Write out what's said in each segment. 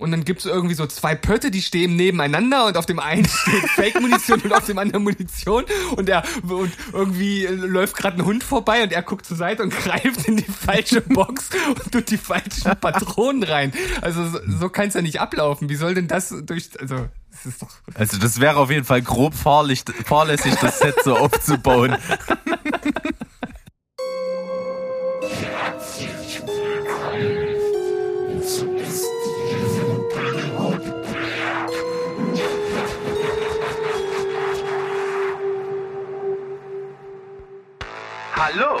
Und dann gibt's irgendwie so zwei Pötte, die stehen nebeneinander und auf dem einen steht Fake-Munition und auf dem anderen Munition. Und er und irgendwie läuft gerade ein Hund vorbei und er guckt zur Seite und greift in die falsche Box und tut die falschen Patronen rein. Also so, so kann es ja nicht ablaufen. Wie soll denn das durch. Also, das ist doch. Also das wäre auf jeden Fall grob fahrlich, fahrlässig, das Set so aufzubauen. Hallo,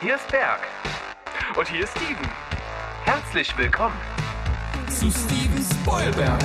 hier ist Berg. Und hier ist Steven. Herzlich willkommen Zu Steven Spoilberg.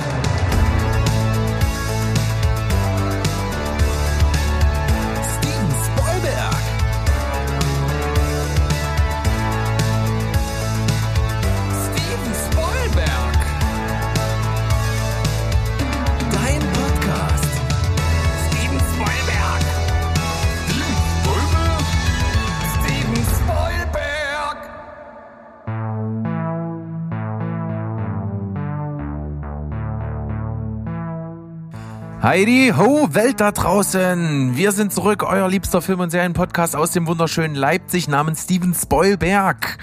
Heidi, ho, Welt da draußen! Wir sind zurück, euer liebster Film- und Serienpodcast aus dem wunderschönen Leipzig namens Steven Spoilberg.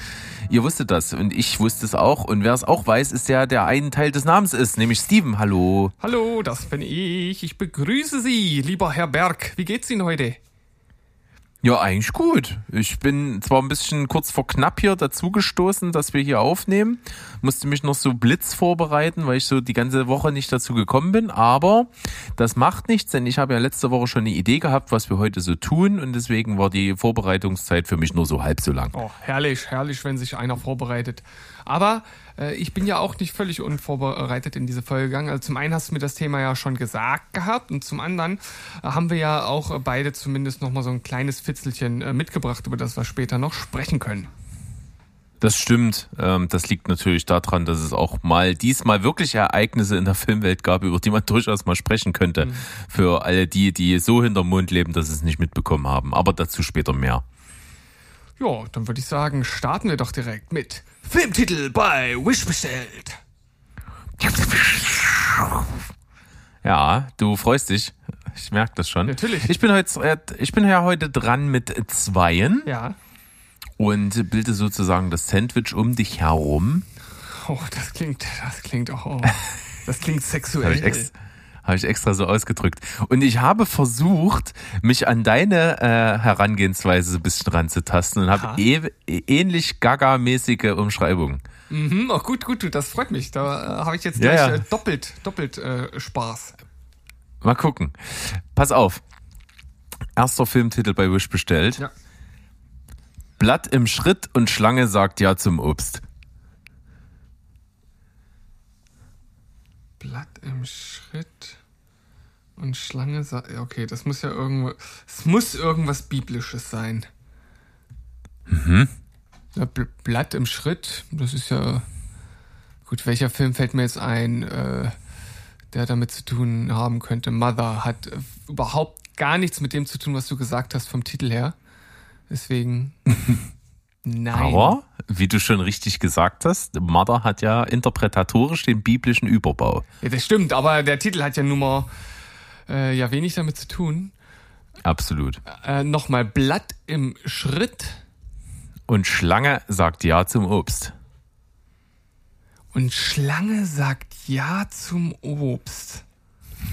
Ihr wusstet das und ich wusste es auch. Und wer es auch weiß, ist der, der ein Teil des Namens ist, nämlich Steven. Hallo. Hallo, das bin ich. Ich begrüße Sie, lieber Herr Berg. Wie geht's Ihnen heute? Ja, eigentlich gut. Ich bin zwar ein bisschen kurz vor knapp hier dazugestoßen, dass wir hier aufnehmen. Musste mich noch so blitz vorbereiten, weil ich so die ganze Woche nicht dazu gekommen bin. Aber das macht nichts, denn ich habe ja letzte Woche schon eine Idee gehabt, was wir heute so tun. Und deswegen war die Vorbereitungszeit für mich nur so halb so lang. Oh, herrlich, herrlich, wenn sich einer vorbereitet. Aber ich bin ja auch nicht völlig unvorbereitet in diese Folge gegangen. Also zum einen hast du mir das Thema ja schon gesagt gehabt und zum anderen äh, haben wir ja auch äh, beide zumindest nochmal so ein kleines Fitzelchen äh, mitgebracht, über das wir später noch sprechen können. Das stimmt. Ähm, das liegt natürlich daran, dass es auch mal diesmal wirklich Ereignisse in der Filmwelt gab, über die man durchaus mal sprechen könnte. Für alle die, die so hinterm Mond leben, dass sie es nicht mitbekommen haben. Aber dazu später mehr. Ja, dann würde ich sagen, starten wir doch direkt mit Filmtitel bei Wish bestellt. Ja, du freust dich. Ich merke das schon. Natürlich. Ich bin heute, äh, ich bin ja heute dran mit Zweien Ja. und bilde sozusagen das Sandwich um dich herum. Oh, das klingt, das klingt auch, oh, das klingt sexuell. Habe ich, ex hab ich extra so ausgedrückt. Und ich habe versucht, mich an deine äh, Herangehensweise so ein bisschen ranzutasten und habe e ähnlich gaga-mäßige Umschreibungen. Mhm, oh, gut, gut, das freut mich. Da äh, habe ich jetzt Ja, gleich ja. Äh, doppelt, doppelt äh, Spaß. Mal gucken. Pass auf. Erster Filmtitel bei Wish bestellt. Ja. Blatt im Schritt und Schlange sagt ja zum Obst. Blatt im Schritt und Schlange. sa- ja, Okay, das muss ja irgendwo. Es muss irgendwas Biblisches sein. Mhm. Ja, Bl Blatt im Schritt, das ist ja. Gut, welcher Film fällt mir jetzt ein, äh, der damit zu tun haben könnte? Mother hat äh, überhaupt gar nichts mit dem zu tun, was du gesagt hast vom Titel her. Deswegen. Nein. Aber, wie du schon richtig gesagt hast, Mother hat ja interpretatorisch den biblischen Überbau. Ja, das stimmt, aber der Titel hat ja nun mal äh, ja wenig damit zu tun. Absolut. Äh, Nochmal Blatt im Schritt Und Schlange sagt ja zum Obst. und Schlange sagt Ja zum Obst.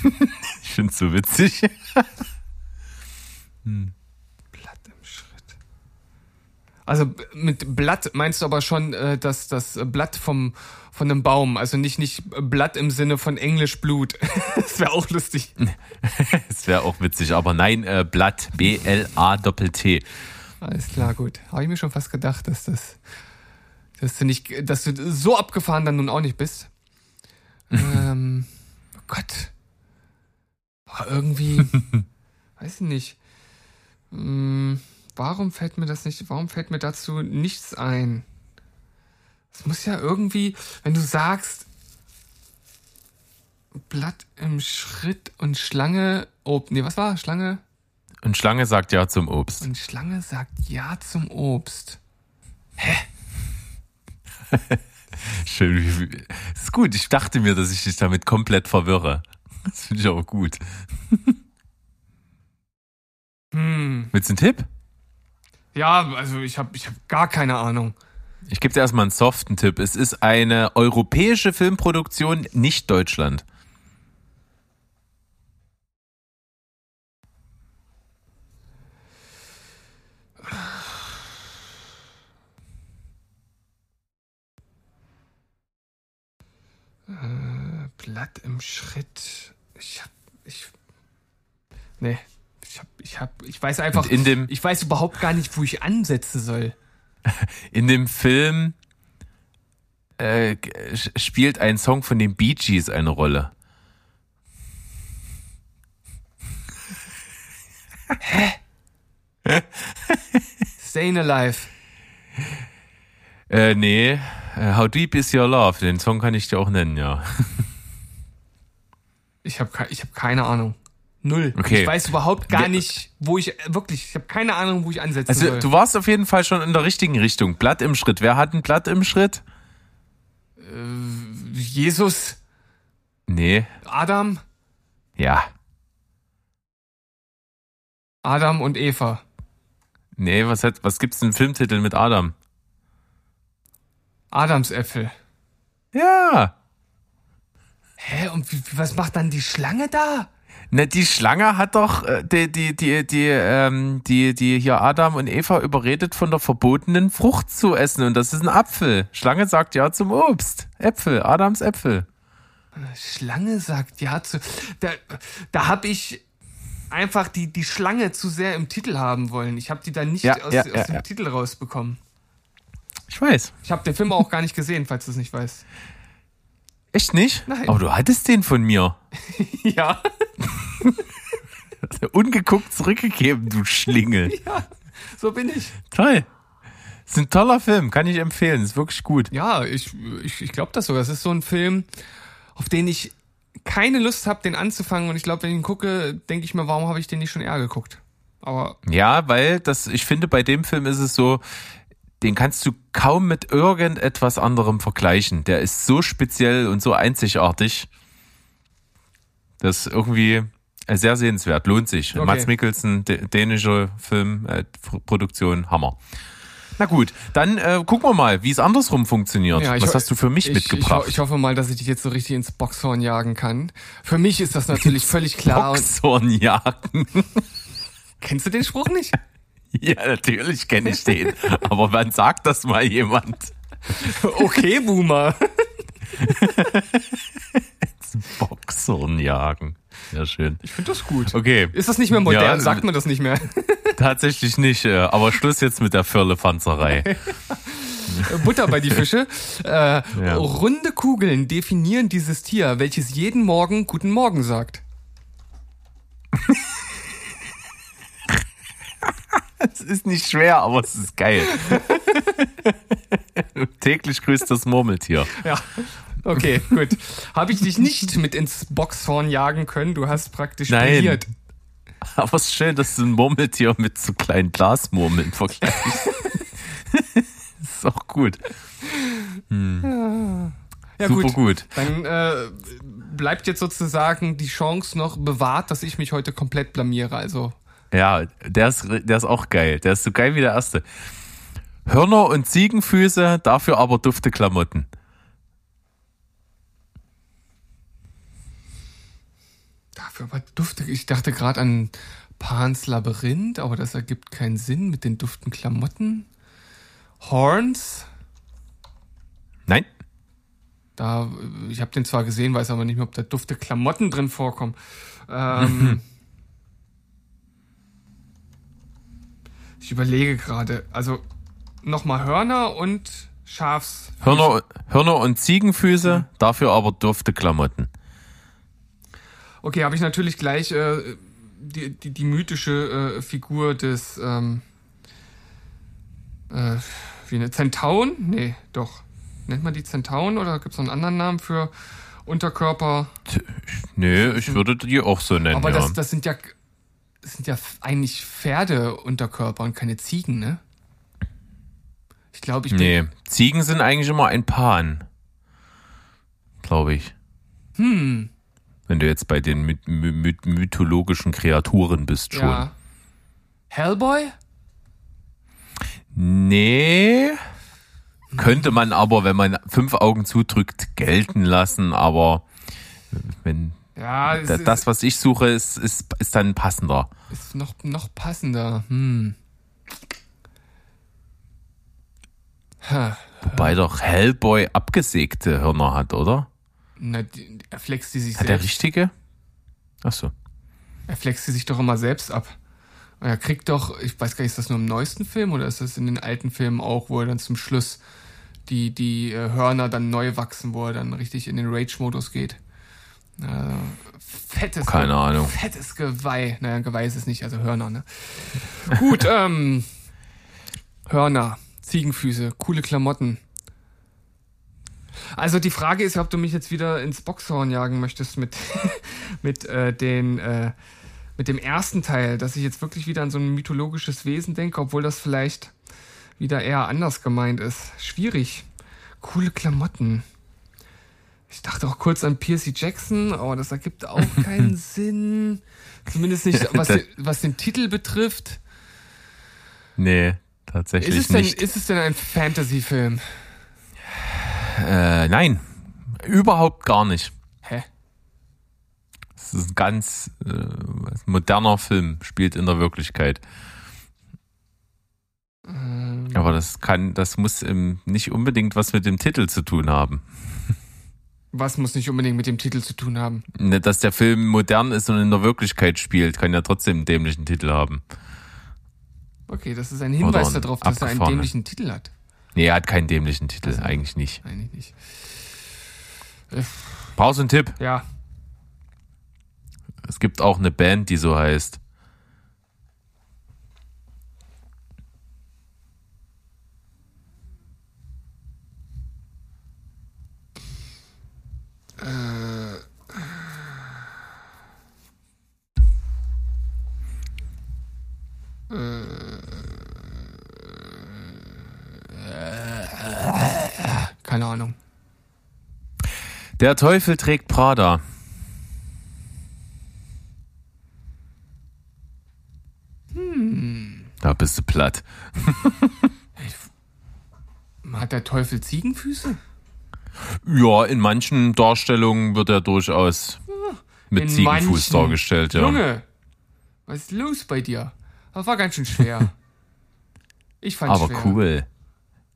Ich finde es so witzig. Blatt im Schritt. Also mit Blatt meinst du aber schon äh, das, das Blatt vom, von einem Baum, also nicht, nicht Blatt im Sinne von Englisch Blut. das wäre auch lustig. Das wäre auch witzig, aber nein, äh, Blatt, B-L-A-T-T. Alles klar, gut. Habe ich mir schon fast gedacht, dass das, dass du nicht, dass du so abgefahren dann nun auch nicht bist. ähm, oh Gott. Boah, irgendwie, weiß ich nicht. Hm, warum fällt mir das nicht, warum fällt mir dazu nichts ein? Es muss ja irgendwie, wenn du sagst, Blatt im Schritt und Schlange, oh, nee, was war? Schlange? Und Schlange sagt ja zum Obst. Und Schlange sagt Ja zum Obst. Hä? Schön. Ist gut. Ich dachte mir, dass ich dich damit komplett verwirre. Das finde ich aber gut. Hm. Willst du einen Tipp? Ja, also ich habe ich hab gar keine Ahnung. Ich gebe dir erstmal einen soften Tipp. Es ist eine europäische Filmproduktion, nicht Deutschland. Blatt im Schritt. Ich hab. Ich. Nee. Ich hab. Ich hab. Ich weiß einfach. Und in dem- ich weiß überhaupt gar nicht, wo ich ansetzen soll. In dem Film äh, spielt ein Song von den Bee Gees eine Rolle. Staying Alive. Äh, nee, äh, How Deep Is Your Love? Den Song kann ich dir auch nennen, ja. Ich habe ich hab keine Ahnung. Null. Okay. Ich weiß überhaupt gar nicht, wo ich. Wirklich, ich habe keine Ahnung, wo ich ansetzen Also soll. du warst auf jeden Fall schon in der richtigen Richtung. Blatt im Schritt. Wer hat ein Blatt im Schritt? Jesus, Nee, Adam, ja. Adam und Eva. Nee, was, hat, was gibt's denn Filmtitel mit Adam? Adamsäpfel. Ja. Hä, und wie- was macht dann die Schlange da? Ne, die Schlange hat doch äh, die, die, die, die, ähm, die, die hier Adam und Eva überredet, von der verbotenen Frucht zu essen. Und das ist ein Apfel. Schlange sagt ja zum Obst. Äpfel, Adams Äpfel. Schlange sagt ja zu. Da, da habe ich einfach die, die Schlange zu sehr im Titel haben wollen. Ich habe die dann nicht Ja, aus, ja, aus ja, dem. Titel rausbekommen. Ich weiß. Ich habe den Film auch gar nicht gesehen, falls du es nicht weißt. Echt nicht? Nein. Aber du hattest den von mir. Ja, Ungeguckt zurückgegeben, du Schlingel. so bin ich. Toll. Ist ein toller Film, kann ich empfehlen. Ist wirklich gut. Ja, ich, ich, ich glaube das sogar. Es ist so ein Film, auf den ich keine Lust habe, den anzufangen. Und ich glaube, wenn ich ihn gucke, denke ich mir, warum habe ich den nicht schon eher geguckt? Aber Ja, weil das, ich finde, bei dem Film ist es so, den kannst du kaum mit irgendetwas anderem vergleichen. Der ist so speziell und so einzigartig. Das ist irgendwie äh, sehr sehenswert, lohnt sich. Okay. Mats Mikkelsen, dä- dänische Film, äh, Hammer. Na gut, dann äh, gucken wir mal, wie es andersrum funktioniert. Ja, ich Was hast du für mich ich, ich, mitgebracht? ho- ich hoffe mal, dass ich dich jetzt so richtig ins Boxhorn jagen kann. Für mich ist das natürlich völlig klar. Und, Boxhornjagen. kennst du den Spruch nicht? Ja, natürlich kenne ich den. Aber wann sagt das mal jemand? Okay, Boomer. Boxhornjagen. Ja, schön. Ich finde das gut. Okay. Ist das nicht mehr modern? Ja, Sagt man das nicht mehr? Tatsächlich nicht, äh, aber Schluss jetzt mit der Firlefanzerei. Butter bei die Fische. Äh, Runde Kugeln definieren dieses Tier, welches jeden Morgen Guten Morgen sagt. Es ist nicht schwer, aber es ist geil. Täglich grüßt das Murmeltier. Ja. Okay, gut. Habe ich dich nicht mit ins Boxhorn jagen können? Du hast praktisch Nein. brilliert. Aber es ist schön, dass du ein Murmeltier mit so kleinen Glasmurmeln vergleichst. ist auch gut. Ja, Super gut. gut. Dann äh, bleibt jetzt sozusagen die Chance noch bewahrt, dass ich mich heute komplett blamiere. Also Ja, der ist, der ist auch geil. Der ist so geil wie der erste. Hörner und Ziegenfüße, dafür aber dufte Klamotten. dafür war dufte. Ich dachte gerade an Pans Labyrinth, aber das ergibt keinen Sinn mit den duften Klamotten. Horns. Nein? Da, ich habe den zwar gesehen, weiß aber nicht mehr, ob da dufte Klamotten drin vorkommen. Ähm, ich überlege gerade. Also nochmal Hörner und Schafs. Hörner, Hörner und Ziegenfüße, dafür aber dufte Klamotten. Okay, habe ich natürlich gleich äh, die, die, die mythische äh, Figur des ähm, äh, wie eine Zentaun? Nee, doch. Nennt man die Zentaun oder gibt es noch einen anderen Namen für Unterkörper? Nee, ich würde die auch so nennen. Aber ja. das, das sind ja sind ja eigentlich Pferdeunterkörper und keine Ziegen, ne? Ich glaube, ich bin. nee, Ziegen sind eigentlich immer ein Pan. glaube ich. Hm. Wenn du jetzt bei den my my mythologischen Kreaturen bist schon. Ja. Hellboy? Nee. Könnte man aber, wenn man fünf Augen zudrückt, gelten lassen, aber wenn ja, das, was ich suche, ist, ist, ist dann passender. Ist noch, noch passender. Hm. Ha. Wobei doch Hellboy abgesägte Hörner hat, oder? Na, er flext die sich hat selbst. Hat der richtige? Ach so. Er flext sie sich doch immer selbst ab. Er kriegt doch, ich weiß gar nicht, ist das nur im neuesten Film oder ist das in den alten Filmen auch, wo er dann zum Schluss die, die äh, Hörner dann neu wachsen, wo er dann richtig in den Rage-Modus geht. Äh, fettes, Keine Ahnung. fettes Geweih. Naja, Geweih ist es nicht, also Hörner, ne? Gut, ähm, Hörner, Ziegenfüße, coole Klamotten. Also die Frage ist ob du mich jetzt wieder ins Boxhorn jagen möchtest mit, mit äh, den äh, mit dem ersten Teil, dass ich jetzt wirklich wieder an so ein mythologisches Wesen denke, obwohl das vielleicht wieder eher anders gemeint ist. Schwierig. Coole Klamotten. Ich dachte auch kurz an Piercy Jackson, aber das ergibt auch keinen Sinn. Zumindest nicht, was, was den Titel betrifft. Nee, tatsächlich ist es nicht. Denn, ist es denn ein Fantasy-Film? Äh, nein, überhaupt gar nicht. Hä? Es ist ein ganz äh, moderner Film, spielt in der Wirklichkeit. Ähm. Aber das kann, das muss im, nicht unbedingt was mit dem Titel zu tun haben. Was muss nicht unbedingt mit dem Titel zu tun haben? Ne, dass der Film modern ist und in der Wirklichkeit spielt, kann ja trotzdem einen dämlichen Titel haben. Okay, das ist ein Hinweis darauf, dass er einen dämlichen Titel hat. Nee, er hat keinen dämlichen Titel, also, eigentlich nicht. Eigentlich nicht. Brauchst du einen Tipp? Ja. Es gibt auch eine Band, die so heißt. Äh. Keine Ahnung. Der Teufel trägt Prada. Hm. Da bist du platt. Hat der Teufel Ziegenfüße? Ja, in manchen Darstellungen wird er durchaus mit in Ziegenfuß manchen. dargestellt, ja. Junge, was ist los bei dir? Das war ganz schön schwer. Ich fand's Aber schwer. Aber cool.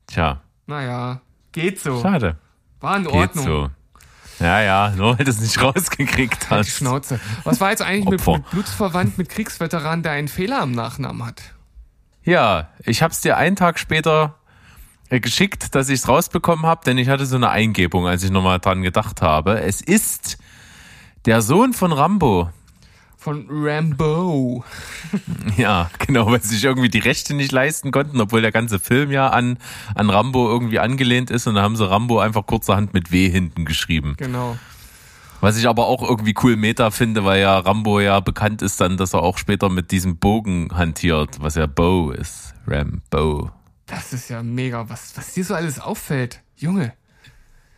Tja. Naja, geht so. Schade. War in Ordnung. Geht so. Ja, ja, nur weil du es nicht rausgekriegt hast. Die Schnauze. Was war jetzt eigentlich mit, mit Blutsverwandt mit Kriegsveteran, der einen Fehler am Nachnamen hat? Ja, ich hab's dir einen Tag später äh, geschickt, dass ich es rausbekommen habe, denn ich hatte so eine Eingebung, als ich nochmal dran gedacht habe. Es ist der Sohn von Rambo. Von Rambo. Ja, genau, weil sie sich irgendwie die Rechte nicht leisten konnten, obwohl der ganze Film ja an, an Rambo irgendwie angelehnt ist und da haben sie Rambo einfach kurzerhand mit W hinten geschrieben. Genau. Was ich aber auch irgendwie cool Meta finde, weil ja Rambo ja bekannt ist dann, dass er auch später mit diesem Bogen hantiert, was ja Bow ist. Rambo. Das ist ja mega, was, was dir so alles auffällt. Junge.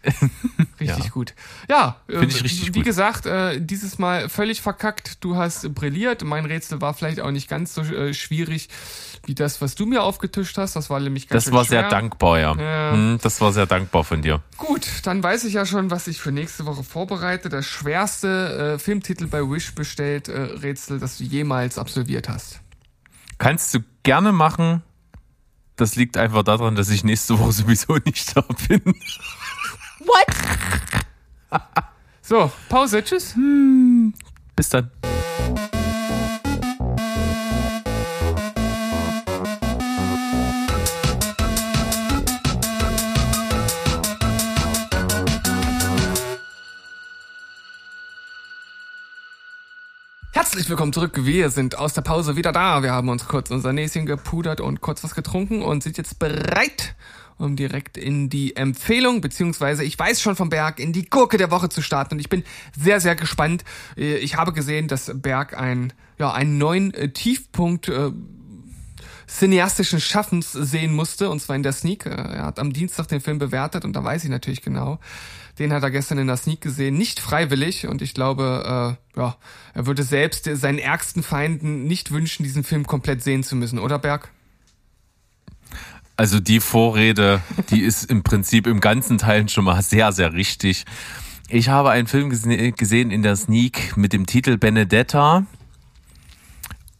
richtig ja. gut. Ja, Finde ich richtig wie gut. gesagt, äh, dieses Mal völlig verkackt. Du hast brilliert. Mein Rätsel war vielleicht auch nicht ganz so äh, schwierig wie das, was du mir aufgetischt hast. Das war nämlich ganz Das war schwer. sehr dankbar, ja. ja. Hm, das war sehr dankbar von dir. Gut, dann weiß ich ja schon, was ich für nächste Woche vorbereite. Das schwerste äh, Filmtitel bei Wish bestellt äh, Rätsel, das du jemals absolviert hast. Kannst du gerne machen. Das liegt einfach daran, dass ich nächste Woche sowieso nicht da bin. What? so, Pause, tschüss. Hm, bis dann. Herzlich willkommen zurück. Wir sind aus der Pause wieder da. Wir haben uns kurz unser Näschen gepudert und kurz was getrunken und sind jetzt bereit, um direkt in die Empfehlung, beziehungsweise ich weiß schon vom Berg, in die Gurke der Woche zu starten. Und ich bin sehr, sehr gespannt. Äh, ich habe gesehen, dass Berg ein, ja, einen neuen äh, Tiefpunkt äh, cineastischen Schaffens sehen musste, und zwar in der Sneak. Äh, er hat am Dienstag den Film bewertet und da weiß ich natürlich genau. Den hat er gestern in der Sneak gesehen, nicht freiwillig und ich glaube, äh, ja, er würde selbst seinen ärgsten Feinden nicht wünschen, diesen Film komplett sehen zu müssen, oder Berg? Also die Vorrede, die ist im Prinzip im ganzen Teil schon mal sehr, sehr richtig. Ich habe einen Film gesehen in der Sneak mit dem Titel Benedetta.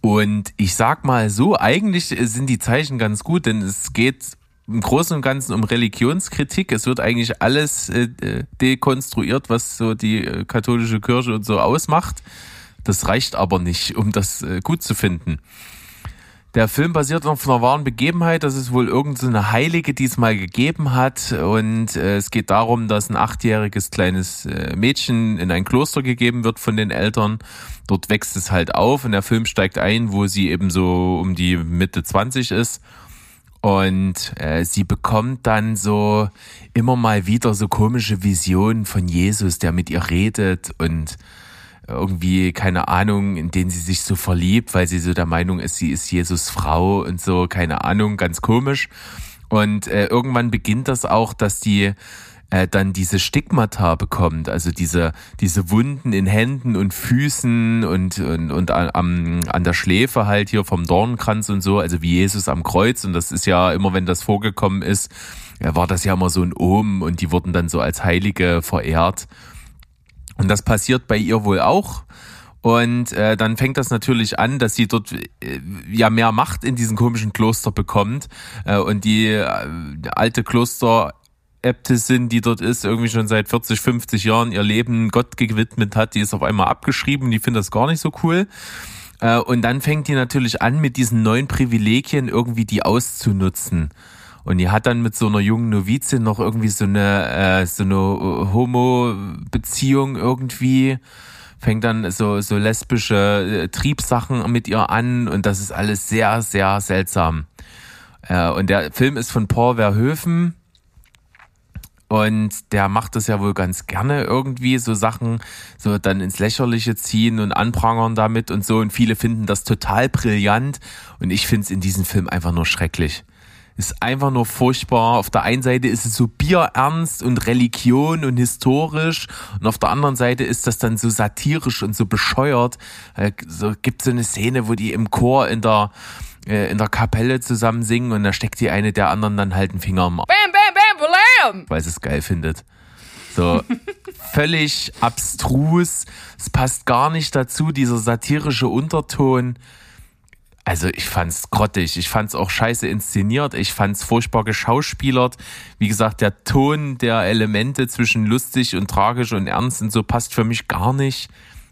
Und ich sag mal so, eigentlich sind die Zeichen ganz gut, denn es geht im Großen und Ganzen um Religionskritik. Es wird eigentlich alles äh, dekonstruiert, was so die äh, katholische Kirche und so ausmacht. Das reicht aber nicht, um das äh, gut zu finden. Der Film basiert auf einer wahren Begebenheit, dass es wohl irgendeine so Heilige diesmal gegeben hat. Und äh, es geht darum, dass ein achtjähriges kleines äh, Mädchen in ein Kloster gegeben wird von den Eltern. Dort wächst es halt auf und der Film steigt ein, wo sie eben so um die Mitte 20 ist. Und äh, sie bekommt dann so immer mal wieder so komische Visionen von Jesus, der mit ihr redet und irgendwie, keine Ahnung, in denen sie sich so verliebt, weil sie so der Meinung ist, sie ist Jesus Frau und so, keine Ahnung, ganz komisch. Und äh, irgendwann beginnt das auch, dass die äh, dann diese Stigmata bekommt, also diese, diese Wunden in Händen und Füßen und, und, und an, an der Schläfe halt hier vom Dornenkranz und so, also wie Jesus am Kreuz. Und das ist ja immer, wenn das vorgekommen ist, war das ja immer so ein Ohm und die wurden dann so als Heilige verehrt. Und das passiert bei ihr wohl auch. Und äh, dann fängt das natürlich an, dass sie dort äh, ja mehr Macht in diesem komischen Kloster bekommt. Äh, und die äh, alte Kloster Äbtissin, die dort ist, irgendwie schon seit 40, 50 Jahren ihr Leben Gott gewidmet hat, die ist auf einmal abgeschrieben, die findet das gar nicht so cool. Und dann fängt die natürlich an, mit diesen neuen Privilegien irgendwie die auszunutzen. Und die hat dann mit so einer jungen Novizin noch irgendwie so eine, so eine Homo-Beziehung irgendwie. Fängt dann so, so lesbische Triebsachen mit ihr an und das ist alles sehr, sehr seltsam. Und der Film ist von Paul Verhoeven. Und der macht das ja wohl ganz gerne irgendwie, so Sachen so dann ins Lächerliche ziehen und anprangern damit und so. Und viele finden das total brillant. Und ich finde es in diesem Film einfach nur schrecklich ist einfach nur furchtbar. Auf der einen Seite ist es so bierernst und Religion und historisch und auf der anderen Seite ist das dann so satirisch und so bescheuert. Äh, so gibt so eine Szene, wo die im Chor in der äh, in der Kapelle zusammen singen und da steckt die eine der anderen dann halt einen Finger im bam, bam, weil sie es geil findet. So völlig abstrus. Es passt gar nicht dazu, dieser satirische Unterton. Also ich fand's grottig, ich fand's auch scheiße inszeniert, ich fand's furchtbar geschauspielert. Wie gesagt, der Ton der Elemente zwischen lustig und tragisch und ernst und so passt für mich gar nicht.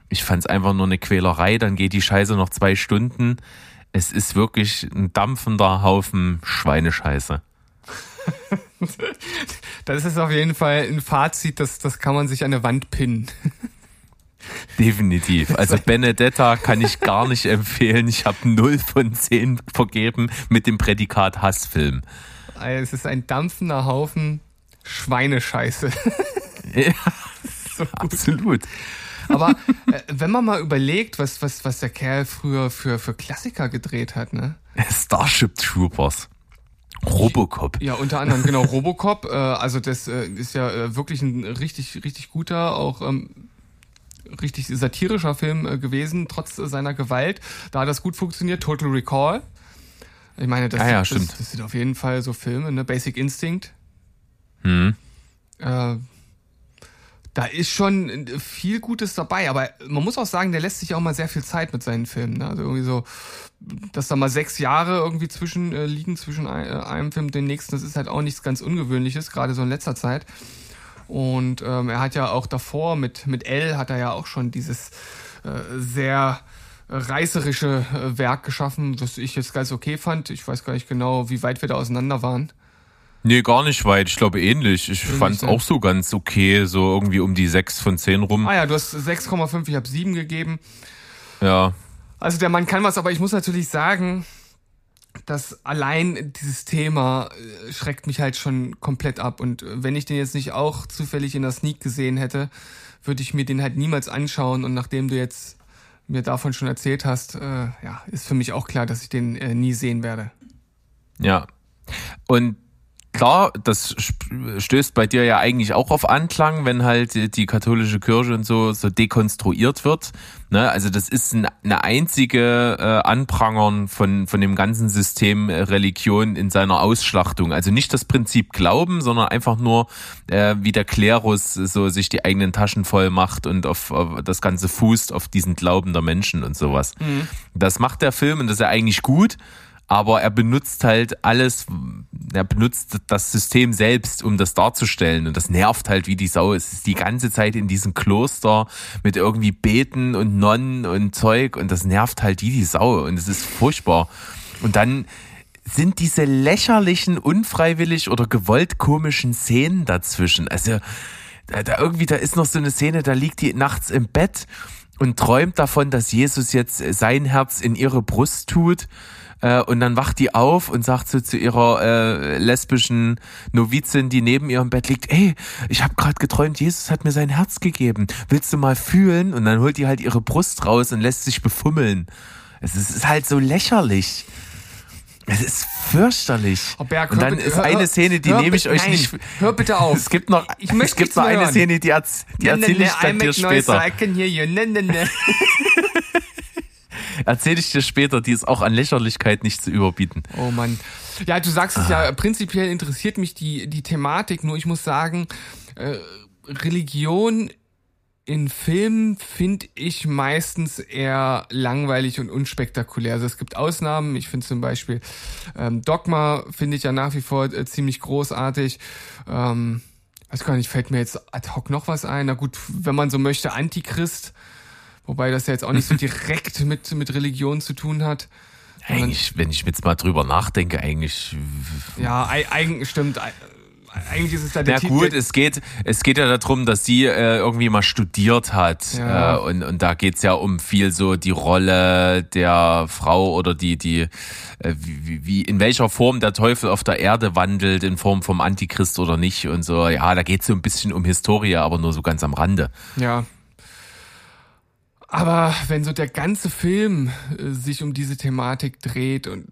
Ich fand's einfach nur eine Quälerei, dann geht die Scheiße noch zwei Stunden. Es ist wirklich ein dampfender Haufen Schweinescheiße. das ist auf jeden Fall ein Fazit, das, das kann man sich an der Wand pinnen. Definitiv. Also Benedetta kann ich gar nicht empfehlen. Ich habe 0 von 10 vergeben mit dem Prädikat Hassfilm. Es ist ein dampfender Haufen Schweinescheiße. Ja, so absolut. Aber äh, wenn man mal überlegt, was, was, was der Kerl früher für, für Klassiker gedreht hat, ne? Starship Troopers. Robocop. Ja, unter anderem, genau, Robocop. Äh, also das äh, ist ja äh, wirklich ein richtig, richtig guter, auch ähm, richtig satirischer Film äh, gewesen, trotz seiner Gewalt. Da hat das gut funktioniert. Total Recall. Ich meine, das, ah, ja, das, stimmt. das sind auf jeden Fall so Filme, ne? Basic Instinct. Hm. Äh, da ist schon viel Gutes dabei, aber man muss auch sagen, der lässt sich auch mal sehr viel Zeit mit seinen Filmen. Ne? Also irgendwie so, dass da mal sechs Jahre irgendwie zwischen äh, liegen zwischen äh, einem Film und dem nächsten, das ist halt auch nichts ganz Ungewöhnliches, gerade so in letzter Zeit. Und ähm, er hat ja auch davor mit, mit L hat er ja auch schon dieses äh, sehr reißerische äh, Werk geschaffen, das ich jetzt ganz okay fand. Ich weiß gar nicht genau, wie weit wir da auseinander waren. Nee, gar nicht weit. Ich glaube ähnlich. Ich fand es auch so ganz okay, so irgendwie um die 6 von 10 rum. Ah ja, du hast 6,5, ich habe 7 gegeben. Ja. Also der Mann kann was, aber ich muss natürlich sagen, dass allein dieses Thema äh, schreckt mich halt schon komplett ab. Und äh, wenn ich den jetzt nicht auch zufällig in der Sneak gesehen hätte, würde ich mir den halt niemals anschauen. Und nachdem du jetzt mir davon schon erzählt hast, äh, ja, ist für mich auch klar, dass ich den äh, nie sehen werde. Ja. Und klar, das stößt bei dir ja eigentlich auch auf Anklang, wenn halt die katholische Kirche und so so dekonstruiert wird. Ne? Also das ist eine einzige äh, Anprangern von von dem ganzen System äh, Religion in seiner Ausschlachtung. Also nicht das Prinzip Glauben, sondern einfach nur äh, wie der Klerus so sich die eigenen Taschen voll macht und auf, auf das ganze fußt auf diesen Glauben der Menschen und sowas. Mhm. Das macht der Film und das ist ja eigentlich gut aber er benutzt halt alles, er benutzt das System selbst, um das darzustellen und das nervt halt wie die Sau. Es ist die ganze Zeit in diesem Kloster mit irgendwie Beten und Nonnen und Zeug und das nervt halt wie die Sau und es ist furchtbar. Und dann sind diese lächerlichen, unfreiwillig oder gewollt komischen Szenen dazwischen. Also da irgendwie, da ist noch so eine Szene, da liegt die nachts im Bett und träumt davon, dass Jesus jetzt sein Herz in ihre Brust tut äh, und dann wacht die auf und sagt so zu ihrer äh, lesbischen Novizin, die neben ihrem Bett liegt, ey, ich habe gerade geträumt, Jesus hat mir sein Herz gegeben. Willst du mal fühlen? Und dann holt die halt ihre Brust raus und lässt sich befummeln. Es ist, es ist halt so lächerlich. Es ist fürchterlich. Oh Berg, und dann bitte, ist hör, eine Szene, die nehme ich euch nein, nicht. Hör bitte auf. Es gibt noch, ich möchte es gibt noch eine hören. Szene, die, erz, die erzähle ich dann dir später. I can hear you. Ne, ne, ne. Erzähle ich dir später, die ist auch an Lächerlichkeit nicht zu überbieten. Oh Mann. Ja, du sagst es ah. ja, prinzipiell interessiert mich die, die Thematik, nur ich muss sagen, äh, Religion in Filmen finde ich meistens eher langweilig und unspektakulär. Also es gibt Ausnahmen. Ich finde zum Beispiel ähm, Dogma finde ich ja nach wie vor äh, ziemlich großartig. Ähm, weiß gar nicht, fällt mir jetzt ad hoc noch was ein. Na gut, wenn man so möchte, Antichrist Wobei das ja jetzt auch nicht so direkt mit, mit Religion zu tun hat. Eigentlich, wenn ich jetzt mal drüber nachdenke, eigentlich. Ja, eigentlich stimmt. Eigentlich ist es da der Na gut, es geht, es geht ja darum, dass sie äh, irgendwie mal studiert hat. Ja. Äh, und, und da geht's ja um viel so die Rolle der Frau oder die, die, äh, wie, wie, in welcher Form der Teufel auf der Erde wandelt, in Form vom Antichrist oder nicht und so. Ja, da geht's so ein bisschen um Historie, aber nur so ganz am Rande. Ja, aber wenn so der ganze Film äh, sich um diese Thematik dreht und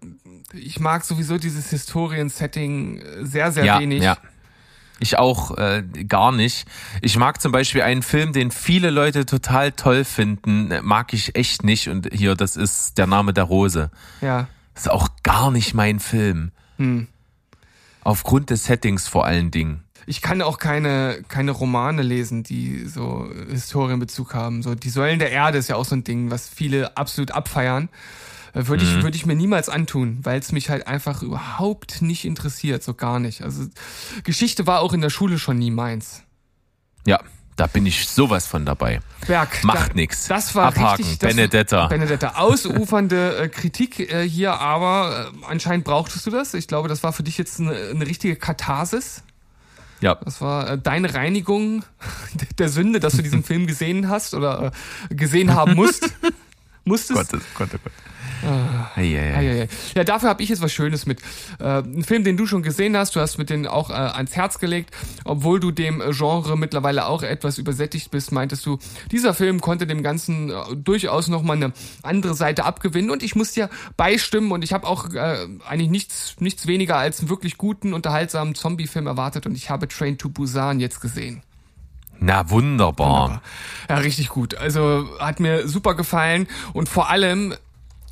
ich mag sowieso dieses Historien-Setting äh, sehr, sehr ja, wenig. Ja. Ich auch äh, gar nicht. Ich mag zum Beispiel einen Film, den viele Leute total toll finden, äh, mag ich echt nicht. Und hier, das ist der Name der Rose. Ja. Das ist auch gar nicht mein Film. Hm. Aufgrund des Settings vor allen Dingen ich kann auch keine, keine Romane lesen, die so Historienbezug haben. So, die Säulen der Erde ist ja auch so ein Ding, was viele absolut abfeiern. Äh, würde ich, mhm. würde ich mir niemals antun, weil es mich halt einfach überhaupt nicht interessiert, so gar nicht. Also Geschichte war auch in der Schule schon nie meins. Ja, da bin ich sowas von dabei. Berg, Macht da, nix. Das war Abhaken. richtig. Das Benedetta. War, Benedetta. Ausufernde äh, Kritik äh, hier, aber äh, anscheinend brauchtest du das. Ich glaube, das war für dich jetzt eine, eine richtige Katharsis. Ja. Das war äh, deine Reinigung der Sünde, dass du diesen Film gesehen hast oder äh, gesehen haben musst. Musstest. Gott, Gott, Gott. Ah, ei, ei, ei. Ja, dafür habe ich jetzt was Schönes mit. Äh, ein Film, den du schon gesehen hast, du hast mit den auch äh, ans Herz gelegt, obwohl du dem Genre mittlerweile auch etwas übersättigt bist, meintest du, dieser Film konnte dem Ganzen äh, durchaus nochmal eine andere Seite abgewinnen und ich muss dir beistimmen und ich habe auch äh, eigentlich nichts, nichts weniger als einen wirklich guten, unterhaltsamen Zombie-Film erwartet und ich habe Train to Busan jetzt gesehen. Na, wunderbar. wunderbar. Ja, richtig gut. Also hat mir super gefallen und vor allem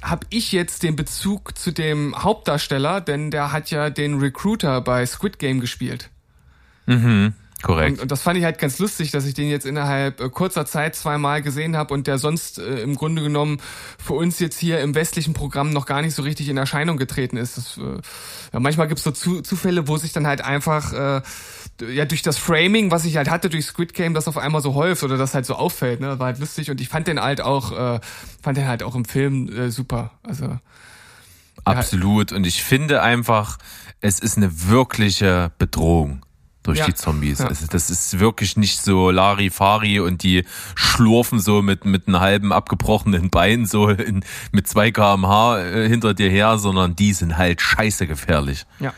habe ich jetzt den Bezug zu dem Hauptdarsteller, denn der hat ja den Recruiter bei Squid Game gespielt. Mhm. Korrekt. Und, und, das fand ich halt ganz lustig, dass ich den jetzt innerhalb äh, kurzer Zeit zweimal gesehen habe und der sonst äh, im Grunde genommen für uns jetzt hier im westlichen Programm noch gar nicht so richtig in Erscheinung getreten ist. Das, äh, ja, manchmal gibt's so zu, Zufälle, wo sich dann halt einfach äh, ja durch das Framing, was ich halt hatte durch Squid Game, das auf einmal so häuft oder das halt so auffällt. Ne? War halt lustig und ich fand den halt auch, äh, fand den halt auch im Film äh, super. Also absolut. Und ich finde einfach, es ist eine wirkliche Bedrohung durch ja. die Zombies. Ja. Also das ist wirklich nicht so Larifari und die schlurfen so mit, mit einem halben abgebrochenen Bein so in, mit zwei kmh äh, hinter dir her, sondern die sind halt scheiße gefährlich. Ja.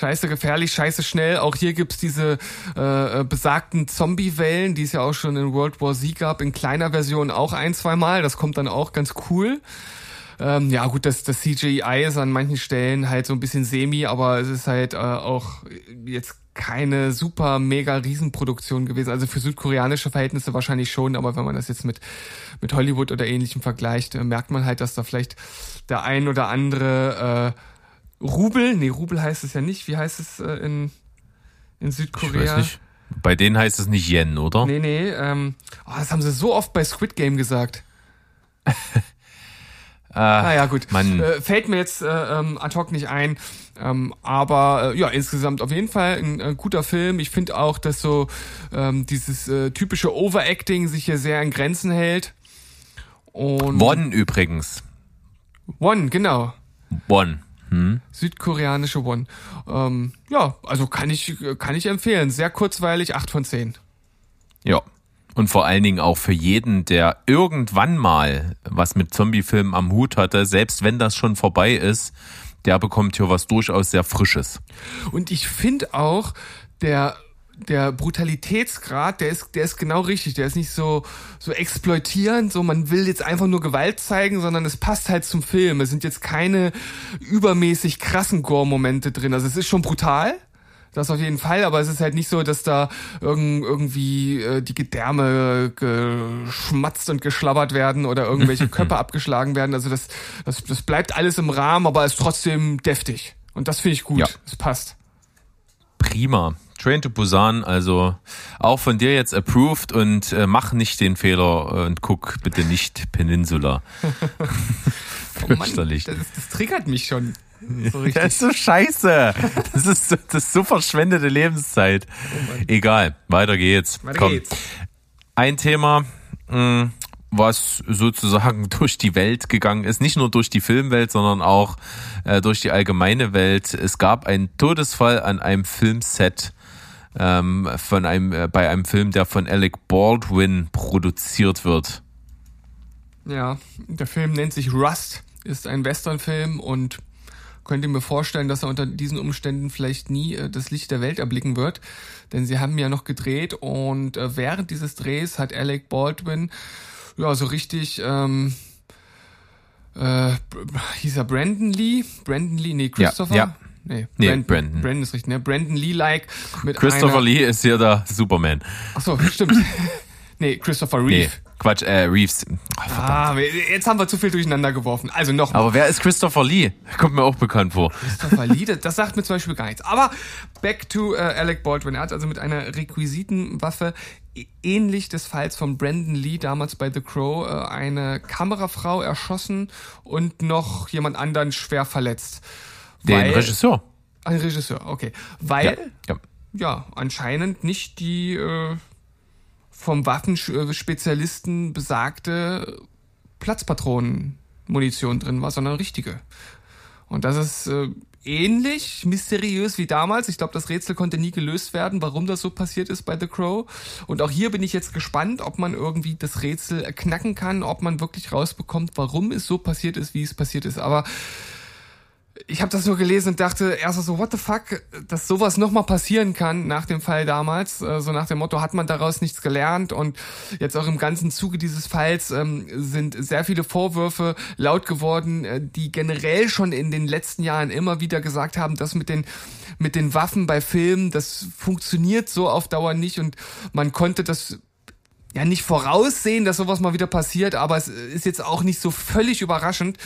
Scheiße gefährlich, scheiße schnell. Auch hier gibt's diese äh, äh, besagten Zombie-Wellen, die es ja auch schon in World War Z gab, in kleiner Version auch ein, zwei Mal. Das kommt dann auch ganz cool. Ähm, ja, gut, das, das CGI ist an manchen Stellen halt so ein bisschen semi, aber es ist halt äh, auch jetzt keine super mega Riesenproduktion gewesen. Also für südkoreanische Verhältnisse wahrscheinlich schon, aber wenn man das jetzt mit, mit Hollywood oder ähnlichem vergleicht, äh, merkt man halt, dass da vielleicht der ein oder andere äh, Rubel, nee, Rubel heißt es ja nicht, wie heißt es äh, in, in Südkorea? Ich weiß nicht. Bei denen heißt es nicht Yen, oder? Nee, nee, ähm, oh, das haben sie so oft bei Squid Game gesagt. Ah, naja, gut. Man äh, fällt mir jetzt äh, ähm, ad hoc nicht ein. Ähm, aber äh, ja, insgesamt auf jeden Fall ein, ein guter Film. Ich finde auch, dass so ähm, dieses äh, typische Overacting sich hier sehr in Grenzen hält. Und One übrigens. One, genau. One. Hm. Südkoreanische One. Ähm, ja, also kann ich, kann ich empfehlen. Sehr kurzweilig, 8 von 10. Ja. Und vor allen Dingen auch für jeden, der irgendwann mal was mit Zombiefilmen am Hut hatte, selbst wenn das schon vorbei ist, der bekommt hier was durchaus sehr Frisches. Und ich finde auch, der der Brutalitätsgrad, der ist, der ist genau richtig. Der ist nicht so, so exploitierend, so man will jetzt einfach nur Gewalt zeigen, sondern es passt halt zum Film. Es sind jetzt keine übermäßig krassen Gore-Momente drin. Also es ist schon brutal, das auf jeden Fall, aber es ist halt nicht so, dass da irgend, irgendwie äh, die Gedärme geschmatzt und geschlabbert werden oder irgendwelche Köpfe abgeschlagen werden. Also das, das, das bleibt alles im Rahmen, aber ist trotzdem deftig. Und das finde ich gut. Es passt. Prima. Train to Busan, also auch von dir jetzt approved und äh, mach nicht den Fehler und guck bitte nicht Peninsula. oh Mann, das, das triggert mich schon. So das ist so scheiße. Das ist so, das ist so verschwendete Lebenszeit. Oh Egal, weiter geht's. Weiter Komm. geht's. Ein Thema, hm, was sozusagen durch die Welt gegangen ist, nicht nur durch die Filmwelt, sondern auch äh, durch die allgemeine Welt. Es gab einen Todesfall an einem Filmset ähm, von einem äh, bei einem Film, der von Alec Baldwin produziert wird. Ja, der Film nennt sich Rust, ist ein Westernfilm und könnte mir vorstellen, dass er unter diesen Umständen vielleicht nie äh, das Licht der Welt erblicken wird, denn sie haben ja noch gedreht und äh, während dieses Drehs hat Alec Baldwin ja so richtig ähm, äh, hieß er Brandon Lee, Brandon Lee, nee Christopher. Ja, ja. Nee, nee Brandon, Brandon. Brandon ist richtig, ne? Brandon Lee-like Christopher. Lee ist hier der Superman. Ach so, stimmt. nee, Christopher Reeve. Nee. Quatsch, äh, Reeves. Oh, ah, jetzt haben wir zu viel durcheinander geworfen. Also noch. Aber wer ist Christopher Lee? Kommt mir auch bekannt vor. Christopher Lee, das, das sagt mir zum Beispiel gar nichts. Aber back to äh, Alec Baldwin. Er hat also mit einer Requisitenwaffe ähnlich des Falls von Brandon Lee damals bei The Crow äh, eine Kamerafrau erschossen und noch jemand anderen schwer verletzt. Den weil, Regisseur. Ein Regisseur, okay. Weil ja, ja. ja anscheinend nicht die äh, vom Waffenspezialisten besagte Platzpatronenmunition drin war, sondern richtige. Und das ist äh, ähnlich mysteriös wie damals. Ich glaube, das Rätsel konnte nie gelöst werden, warum das so passiert ist bei The Crow. Und auch hier bin ich jetzt gespannt, ob man irgendwie das Rätsel knacken kann, ob man wirklich rausbekommt, warum es so passiert ist, wie es passiert ist. Aber ich habe das nur gelesen und dachte erst so, what the fuck, dass sowas nochmal passieren kann nach dem Fall damals. Äh, so nach dem Motto, hat man daraus nichts gelernt und jetzt auch im ganzen Zuge dieses Falls ähm, sind sehr viele Vorwürfe laut geworden, äh, die generell schon in den letzten Jahren immer wieder gesagt haben, dass mit den mit den Waffen bei Filmen, das funktioniert so auf Dauer nicht und man konnte das ja nicht voraussehen, dass sowas mal wieder passiert, aber es ist jetzt auch nicht so völlig überraschend,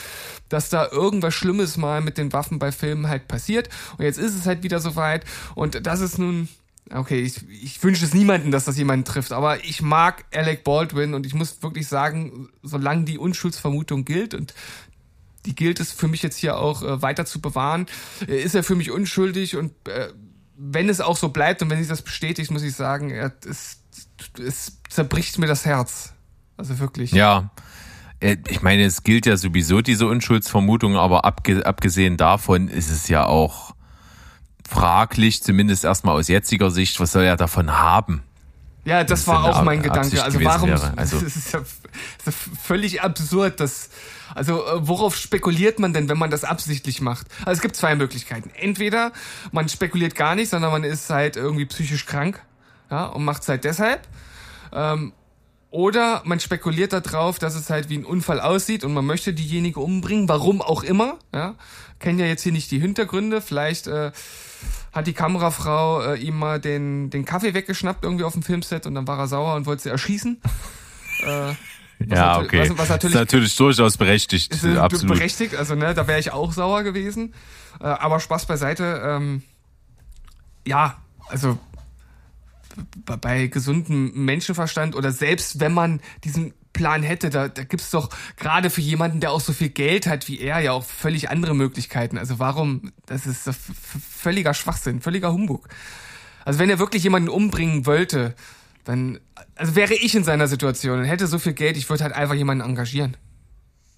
dass da irgendwas Schlimmes mal mit den Waffen bei Filmen halt passiert. Und jetzt ist es halt wieder soweit. Und das ist nun, okay, ich, ich wünsche es niemanden, dass das jemanden trifft, aber ich mag Alec Baldwin und ich muss wirklich sagen, solange die Unschuldsvermutung gilt und die gilt es für mich jetzt hier auch äh, weiter zu bewahren, äh, ist er für mich unschuldig und äh, wenn es auch so bleibt und wenn sich das bestätigt, muss ich sagen, er ist es zerbricht mir das Herz. Also wirklich. Ja. Äh, ich meine, es gilt ja sowieso diese Unschuldsvermutung, aber abgesehen davon ist es ja auch fraglich, zumindest erstmal aus jetziger Sicht, was soll er davon haben? Ja, das war auch mein Gedanke. Also warum? Also das ist ja, ist ja völlig absurd. Dass, also äh, worauf spekuliert man denn, wenn man das absichtlich macht? Also es gibt zwei Möglichkeiten. Entweder man spekuliert gar nicht, sondern man ist halt irgendwie psychisch krank ja, und macht es halt deshalb. Ähm, Oder man spekuliert darauf, dass es halt wie ein Unfall aussieht und man möchte diejenige umbringen, warum auch immer. Ja, kennen ja jetzt hier nicht die Hintergründe. Vielleicht äh, hat die Kamerafrau äh, ihm mal den, den Kaffee weggeschnappt irgendwie auf dem Filmset und dann war er sauer und wollte sie erschießen. äh, ja, okay. Was, was natürlich, ist natürlich durchaus berechtigt. Ist absolut. berechtigt, also ne, da wäre ich auch sauer gewesen. Äh, aber Spaß beiseite. Ähm, ja, also bei gesundem Menschenverstand oder selbst wenn man diesen Plan hätte, da, da gibt es doch gerade für jemanden, der auch so viel Geld hat wie er, ja auch völlig andere Möglichkeiten. Also warum, das ist völliger Schwachsinn, völliger Humbug. Also wenn er wirklich jemanden umbringen wollte, dann, also wäre ich in seiner Situation und hätte so viel Geld, ich würde halt einfach jemanden engagieren.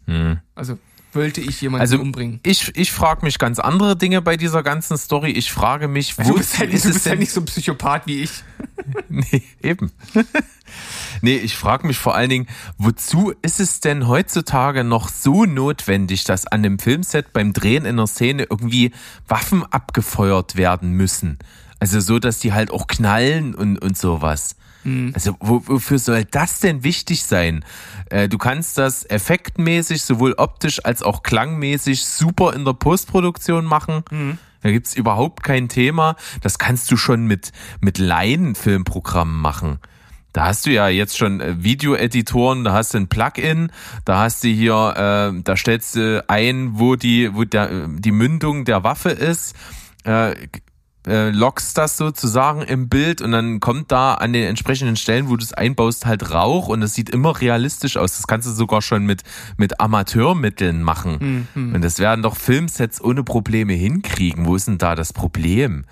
Hm. Also wollte ich jemanden also, umbringen. Ich, ich frage mich ganz andere Dinge bei dieser ganzen Story. Ich frage mich, wo du bist halt, ist du bist halt nicht so ein Psychopath wie ich. nee, eben. nee, ich frage mich vor allen Dingen, wozu ist es denn heutzutage noch so notwendig, dass an einem Filmset beim Drehen in einer Szene irgendwie Waffen abgefeuert werden müssen? Also so, dass die halt auch knallen und, und sowas. Mhm. Also wofür soll das denn wichtig sein? Äh, du kannst das effektmäßig, sowohl optisch als auch klangmäßig super in der Postproduktion machen. Mhm. Da gibt's überhaupt kein Thema. Das kannst du schon mit, mit Laienfilmprogrammen machen. Da hast du ja jetzt schon äh, Videoeditoren, da hast du ein Plugin, da hast du hier, äh, da stellst du ein, wo die, wo der, die Mündung der Waffe ist. Äh, äh, lockst das sozusagen im Bild und dann kommt da an den entsprechenden Stellen, wo du es einbaust, halt Rauch und es sieht immer realistisch aus. Das kannst du sogar schon mit, mit Amateurmitteln machen. Mhm. Und das werden doch Filmsets ohne Probleme hinkriegen. Wo ist denn da das Problem?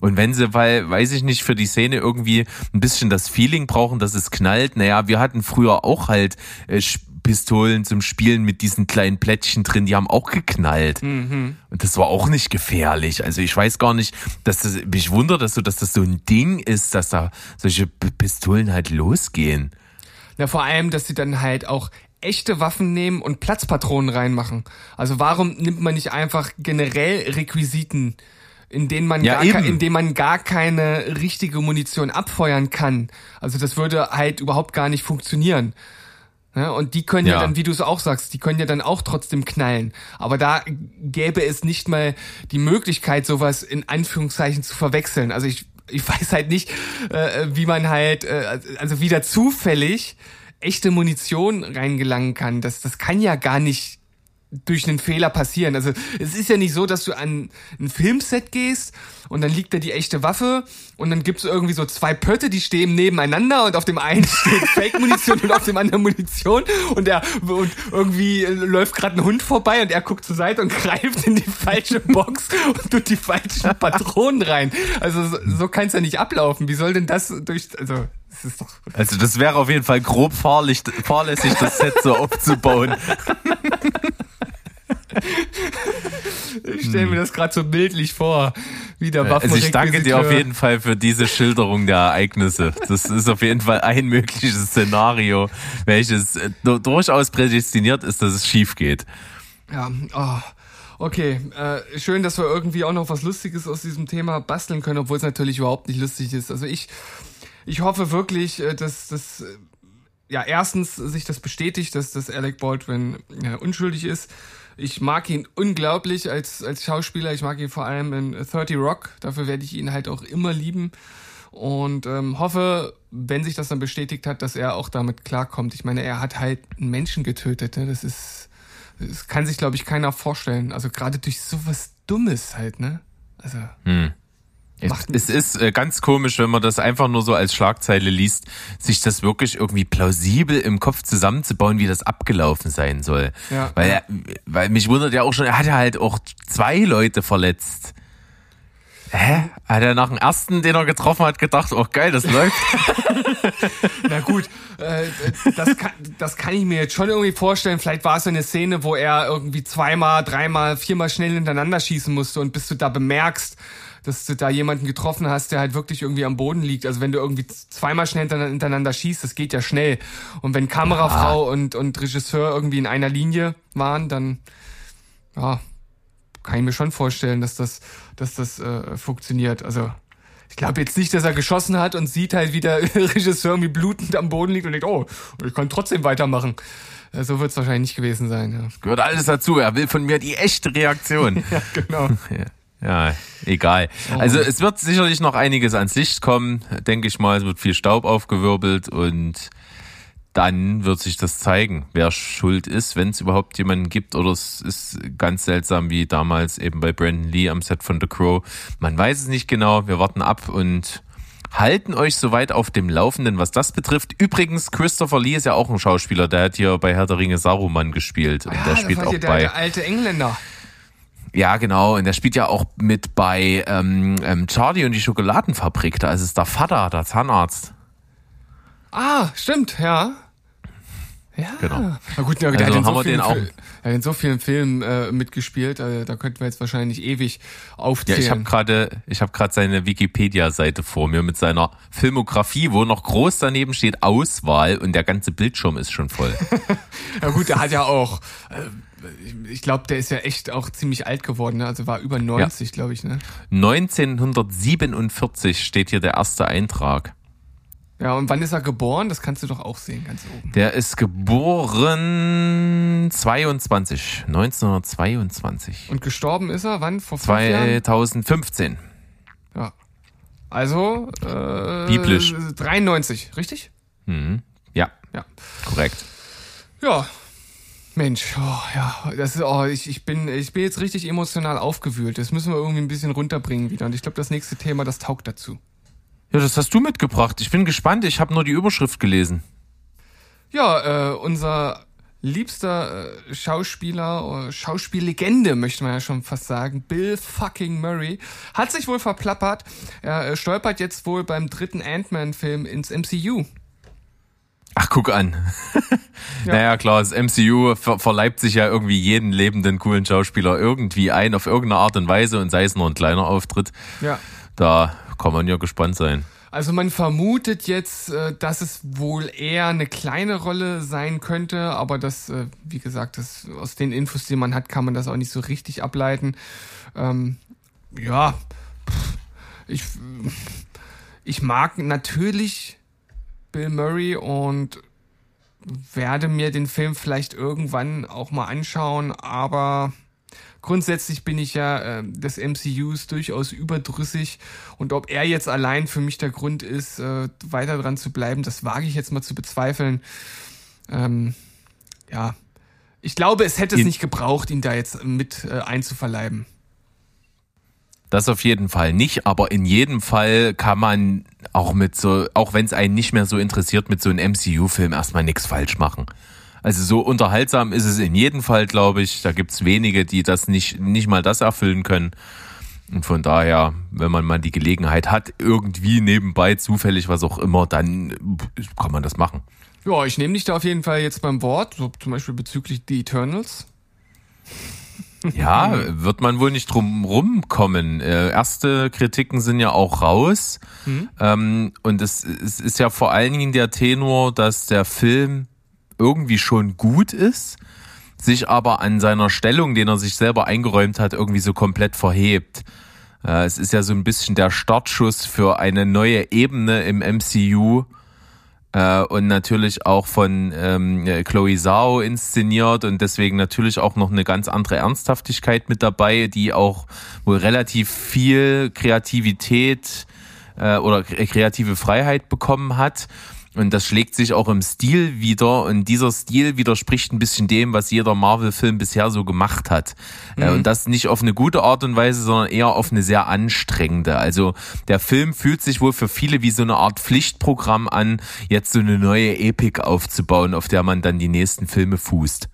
Und wenn sie, weil, weiß ich nicht, für die Szene irgendwie ein bisschen das Feeling brauchen, dass es knallt, naja, wir hatten früher auch halt äh, Pistolen zum Spielen mit diesen kleinen Plättchen drin, die haben auch geknallt. Mhm. Und das war auch nicht gefährlich. Also ich weiß gar nicht, dass das, mich wundert, dass so, dass das so ein Ding ist, dass da solche Pistolen halt losgehen. Na, vor allem, dass sie dann halt auch echte Waffen nehmen und Platzpatronen reinmachen. Also warum nimmt man nicht einfach generell Requisiten, in denen man, ja, gar, in denen man gar keine richtige Munition abfeuern kann? Also das würde halt überhaupt gar nicht funktionieren. Ja, und die können ja. ja dann, wie du es auch sagst, die können ja dann auch trotzdem knallen. Aber da gäbe es nicht mal die Möglichkeit, sowas in Anführungszeichen zu verwechseln. Also ich, ich weiß halt nicht, äh, wie man halt, äh, also wieder zufällig echte Munition reingelangen kann. Das, das kann ja gar nicht durch einen Fehler passieren. Also es ist ja nicht so, dass du an ein Filmset gehst und dann liegt da die echte Waffe und dann gibt's irgendwie so zwei Pötte, die stehen nebeneinander und auf dem einen steht Fake-Munition und auf dem anderen Munition und er und irgendwie läuft gerade ein Hund vorbei und er guckt zur Seite und greift in die falsche Box und tut die falschen Patronen rein. Also so, so kann es ja nicht ablaufen. Wie soll denn das durch also das ist doch also das wäre auf jeden Fall grob fahrlässig, fahrlässig das Set so aufzubauen. Ich stelle mir das gerade so bildlich vor, wie der Waffen Also ich danke dir auf jeden Fall für diese Schilderung der Ereignisse. Das ist auf jeden Fall ein mögliches Szenario, welches äh, durchaus prädestiniert ist, dass es schief geht. Ja, oh. Okay, äh, schön, dass wir irgendwie auch noch was Lustiges aus diesem Thema basteln können, obwohl es natürlich überhaupt nicht lustig ist. Also ich, ich hoffe wirklich, äh, dass das ja erstens sich das bestätigt, dass dass Alec Baldwin ja, unschuldig ist ich mag ihn unglaublich als, als Schauspieler. Ich mag ihn vor allem in 30 Rock. Dafür werde ich ihn halt auch immer lieben. Und ähm, hoffe, wenn sich das dann bestätigt hat, dass er auch damit klarkommt. Ich meine, er hat halt einen Menschen getötet. Ne? Das ist, das kann sich, glaube ich, keiner vorstellen. Also gerade durch sowas Dummes halt, ne? Also. Hm. Macht es ist äh, ganz komisch, wenn man das einfach nur so als Schlagzeile liest, sich das wirklich irgendwie plausibel im Kopf zusammenzubauen, wie das abgelaufen sein soll. Ja. Weil, er, weil mich wundert ja auch schon, er hat ja halt auch zwei Leute verletzt. Hä? Hat er nach dem ersten, den er getroffen hat, gedacht, oh geil, das läuft? Na gut, äh, das, kann, das kann ich mir jetzt schon irgendwie vorstellen. Vielleicht war es eine Szene, wo er irgendwie zweimal, dreimal, viermal schnell hintereinander schießen musste und bis du da bemerkst, dass du da jemanden getroffen hast, der halt wirklich irgendwie am Boden liegt. Also wenn du irgendwie zweimal schnell hintereinander schießt, das geht ja schnell. Und wenn Kamerafrau ja. und, und Regisseur irgendwie in einer Linie waren, dann ja, kann ich mir schon vorstellen, dass das, dass das äh, funktioniert. Also Ich glaube jetzt nicht, dass er geschossen hat und sieht halt, wie der Regisseur irgendwie blutend am Boden liegt und denkt, oh, ich kann trotzdem weitermachen. Äh, So wird es wahrscheinlich nicht gewesen sein. Ja, Gehört alles dazu. Er will von mir die echte Reaktion. ja genau. Ja, egal. Also es wird sicherlich noch einiges ans Licht kommen, denke ich mal. Es wird viel Staub aufgewirbelt und dann wird sich das zeigen, wer schuld ist, wenn es überhaupt jemanden gibt. Oder es ist ganz seltsam wie damals eben bei Brandon Lee am Set von The Crow. Man weiß es nicht genau. Wir warten ab und halten euch soweit auf dem Laufenden, was das betrifft. Übrigens, Christopher Lee ist ja auch ein Schauspieler. Der hat hier bei Herr der Ringe Saruman gespielt. Und Ja, der das spielt auch der, bei... der alte Engländer. Ja, genau. Und der spielt ja auch mit bei ähm, ähm, Charlie und die Schokoladenfabrik. Da ist es der Vater, der Zahnarzt. Ah, stimmt, ja. Ja. Genau. Na gut, ja, der Also hat in so vielen den auch- Fil- er hat in so vielen Filmen äh, mitgespielt, äh, da könnten wir jetzt wahrscheinlich ewig Ja, aufzählen. ich habe gerade, ich habe gerade seine Wikipedia-Seite vor mir mit seiner Filmografie, wo noch groß daneben steht Auswahl und der ganze Bildschirm ist schon voll. Ja gut, der hat ja auch, äh, ich glaube, der ist ja echt auch ziemlich alt geworden, ne? also war über 90, glaube ich. Ne? 1947 steht hier der erste Eintrag. Ja, und wann ist er geboren? Das kannst du doch auch sehen, ganz oben. Der ist geboren 22, 1922. Und gestorben ist er wann? Vor fünf Jahren? 2015. Ja. Also, äh, Biblisch. 93, richtig? Mhm. Ja, Ja. korrekt. Ja. Mensch, oh, ja, das ist, oh, ich, ich bin, ich bin jetzt richtig emotional aufgewühlt. Das müssen wir irgendwie ein bisschen runterbringen wieder. Und ich glaube, das nächste Thema, das taugt dazu. Ja, das hast du mitgebracht. Ich bin gespannt. Ich habe nur die Überschrift gelesen. Ja, äh, unser liebster äh, Schauspieler, äh, Schauspiellegende, möchte man ja schon fast sagen, Bill fucking Murray, hat sich wohl verplappert. Er äh, stolpert jetzt wohl beim dritten Ant-Man-Film ins MCU. Ach, guck an. Naja, klar, das MCU ver verleibt sich ja irgendwie jeden lebenden coolen Schauspieler irgendwie ein, auf irgendeine Art und Weise und sei es nur ein kleiner Auftritt. Ja. Da kann man ja gespannt sein. Also man vermutet jetzt, äh, dass es wohl eher eine kleine Rolle sein könnte, aber das, äh, wie gesagt, das, aus den Infos, die man hat, kann man das auch nicht so richtig ableiten. Ähm, ja, ich, ich mag natürlich Bill Murray und werde mir den Film vielleicht irgendwann auch mal anschauen, aber grundsätzlich bin ich ja äh, des MCUs durchaus überdrüssig und ob er jetzt allein für mich der Grund ist, äh, weiter dran zu bleiben, das wage ich jetzt mal zu bezweifeln. Ähm, ja, ich glaube, es hätte es nicht gebraucht, ihn da jetzt mit äh, einzuverleiben. Das auf jeden Fall nicht, aber in jedem Fall kann man auch mit so, auch wenn es einen nicht mehr so interessiert, mit so einem MCU-Film erstmal nichts falsch machen. Also so unterhaltsam ist es in jedem Fall, glaube ich. Da gibt's wenige, die das nicht, nicht mal das erfüllen können. Und von daher, wenn man mal die Gelegenheit hat, irgendwie nebenbei zufällig was auch immer, dann kann man das machen. Ja, ich nehme dich da auf jeden Fall jetzt beim Wort, so zum Beispiel bezüglich The Eternals. Ja, wird man wohl nicht drum rumkommen. Äh, erste Kritiken sind ja auch raus. Ähm, und es, es ist ja vor allen Dingen der Tenor, dass der Film irgendwie schon gut ist, sich aber an seiner Stellung, den er sich selber eingeräumt hat, irgendwie so komplett verhebt. Äh, es ist ja so ein bisschen der Startschuss für eine neue Ebene im MCU äh, und natürlich auch von ähm, Chloe Zhao inszeniert und deswegen natürlich auch noch eine ganz andere Ernsthaftigkeit mit dabei, die auch wohl relativ viel Kreativität äh, oder kre- kreative Freiheit bekommen hat. Und das schlägt sich auch im Stil wieder. Und dieser Stil widerspricht ein bisschen dem, was jeder Marvel-Film bisher so gemacht hat. Äh, Und das nicht auf eine gute Art und Weise, sondern eher auf eine sehr anstrengende. Also der Film fühlt sich wohl für viele wie so eine Art Pflichtprogramm an, jetzt so eine neue Epik aufzubauen, auf der man dann die nächsten Filme fußt.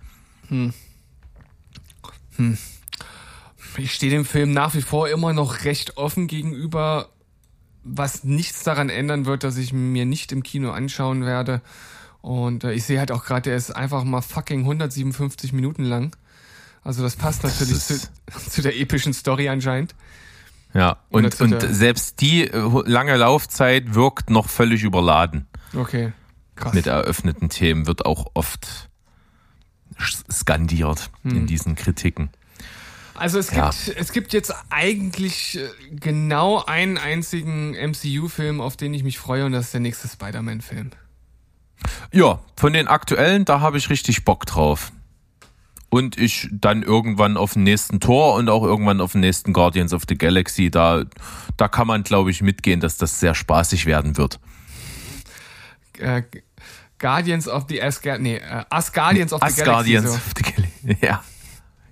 Ich stehe dem Film nach wie vor immer noch recht offen gegenüber, was nichts daran ändern wird, dass ich mir nicht im Kino anschauen werde. Und äh, ich sehe halt auch gerade, er ist einfach mal fucking 157 Minuten lang. Also das passt natürlich zu, ist- zu der epischen Story anscheinend. Ja, und, zu und der- selbst die äh, lange Laufzeit wirkt noch völlig überladen. Okay. Krass. Mit eröffneten Themen wird auch oft skandiert in diesen Kritiken. Also es Ja. gibt, es gibt jetzt eigentlich äh, genau einen einzigen MCU-Film, auf den ich mich freue, und das ist der nächste Spider-Man-Film. Ja, von den aktuellen, da habe ich richtig Bock drauf. Und ich dann irgendwann auf den nächsten Tor und auch irgendwann auf den nächsten Guardians of the Galaxy. Da, da kann man, glaube ich, mitgehen, dass das sehr spaßig werden wird. Äh, Guardians of the Asgard, nee, äh, Asgardians of the Asgardians Galaxy. of the Galaxy. Ja.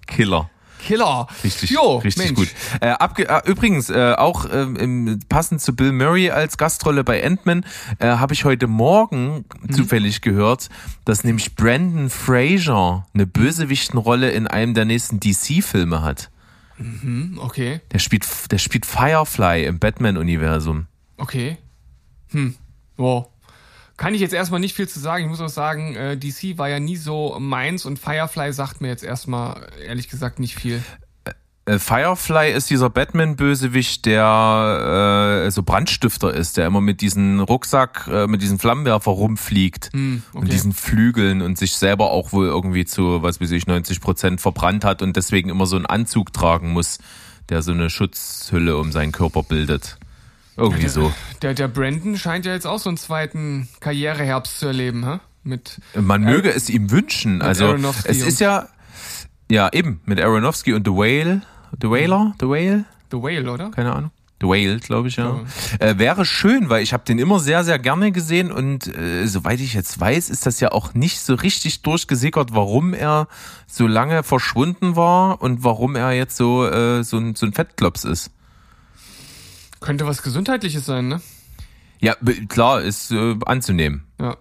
Killer. Killer. Richtig, jo, richtig Mensch. gut. Äh, abge äh, übrigens, äh, auch ähm, passend zu Bill Murray als Gastrolle bei Ant-Man, äh, habe ich heute Morgen Mhm. zufällig gehört, dass nämlich Brandon Fraser eine Bösewichtenrolle in einem der nächsten DC-Filme hat. Hm, Okay, Der spielt, der spielt Firefly im Batman-Universum. okay. Hm, wow. Kann ich jetzt erstmal nicht viel zu sagen. Ich muss auch sagen, äh, DC war ja nie so meins und Firefly sagt mir jetzt erstmal ehrlich gesagt nicht viel. Äh, Firefly ist dieser Batman-Bösewicht, der äh, so Brandstifter ist, der immer mit diesem Rucksack, äh, mit diesem Flammenwerfer rumfliegt Hm, und okay. diesen Flügeln und sich selber auch wohl irgendwie zu, was weiß ich, 90 Prozent verbrannt hat und deswegen immer so einen Anzug tragen muss, der so eine Schutzhülle um seinen Körper bildet. Irgendwie so. Der, der Brandon scheint ja jetzt auch so einen zweiten Karriereherbst zu erleben, hä? Mit Man möge es ihm wünschen. Also Aronofsky es ist ja, ja eben, mit Aronofsky und The Whale, The Whaler, The Whale, The Whale, oder? keine Ahnung. The Whale, glaube ich, ja. Äh, wäre schön, weil ich habe den immer sehr, sehr gerne gesehen und äh, soweit ich jetzt weiß, ist das ja auch nicht so richtig durchgesickert, warum er so lange verschwunden war und warum er jetzt so, äh, so, ein, so ein Fettklops ist. Könnte was Gesundheitliches sein, ne? Ja, klar, ist äh, anzunehmen. Ja.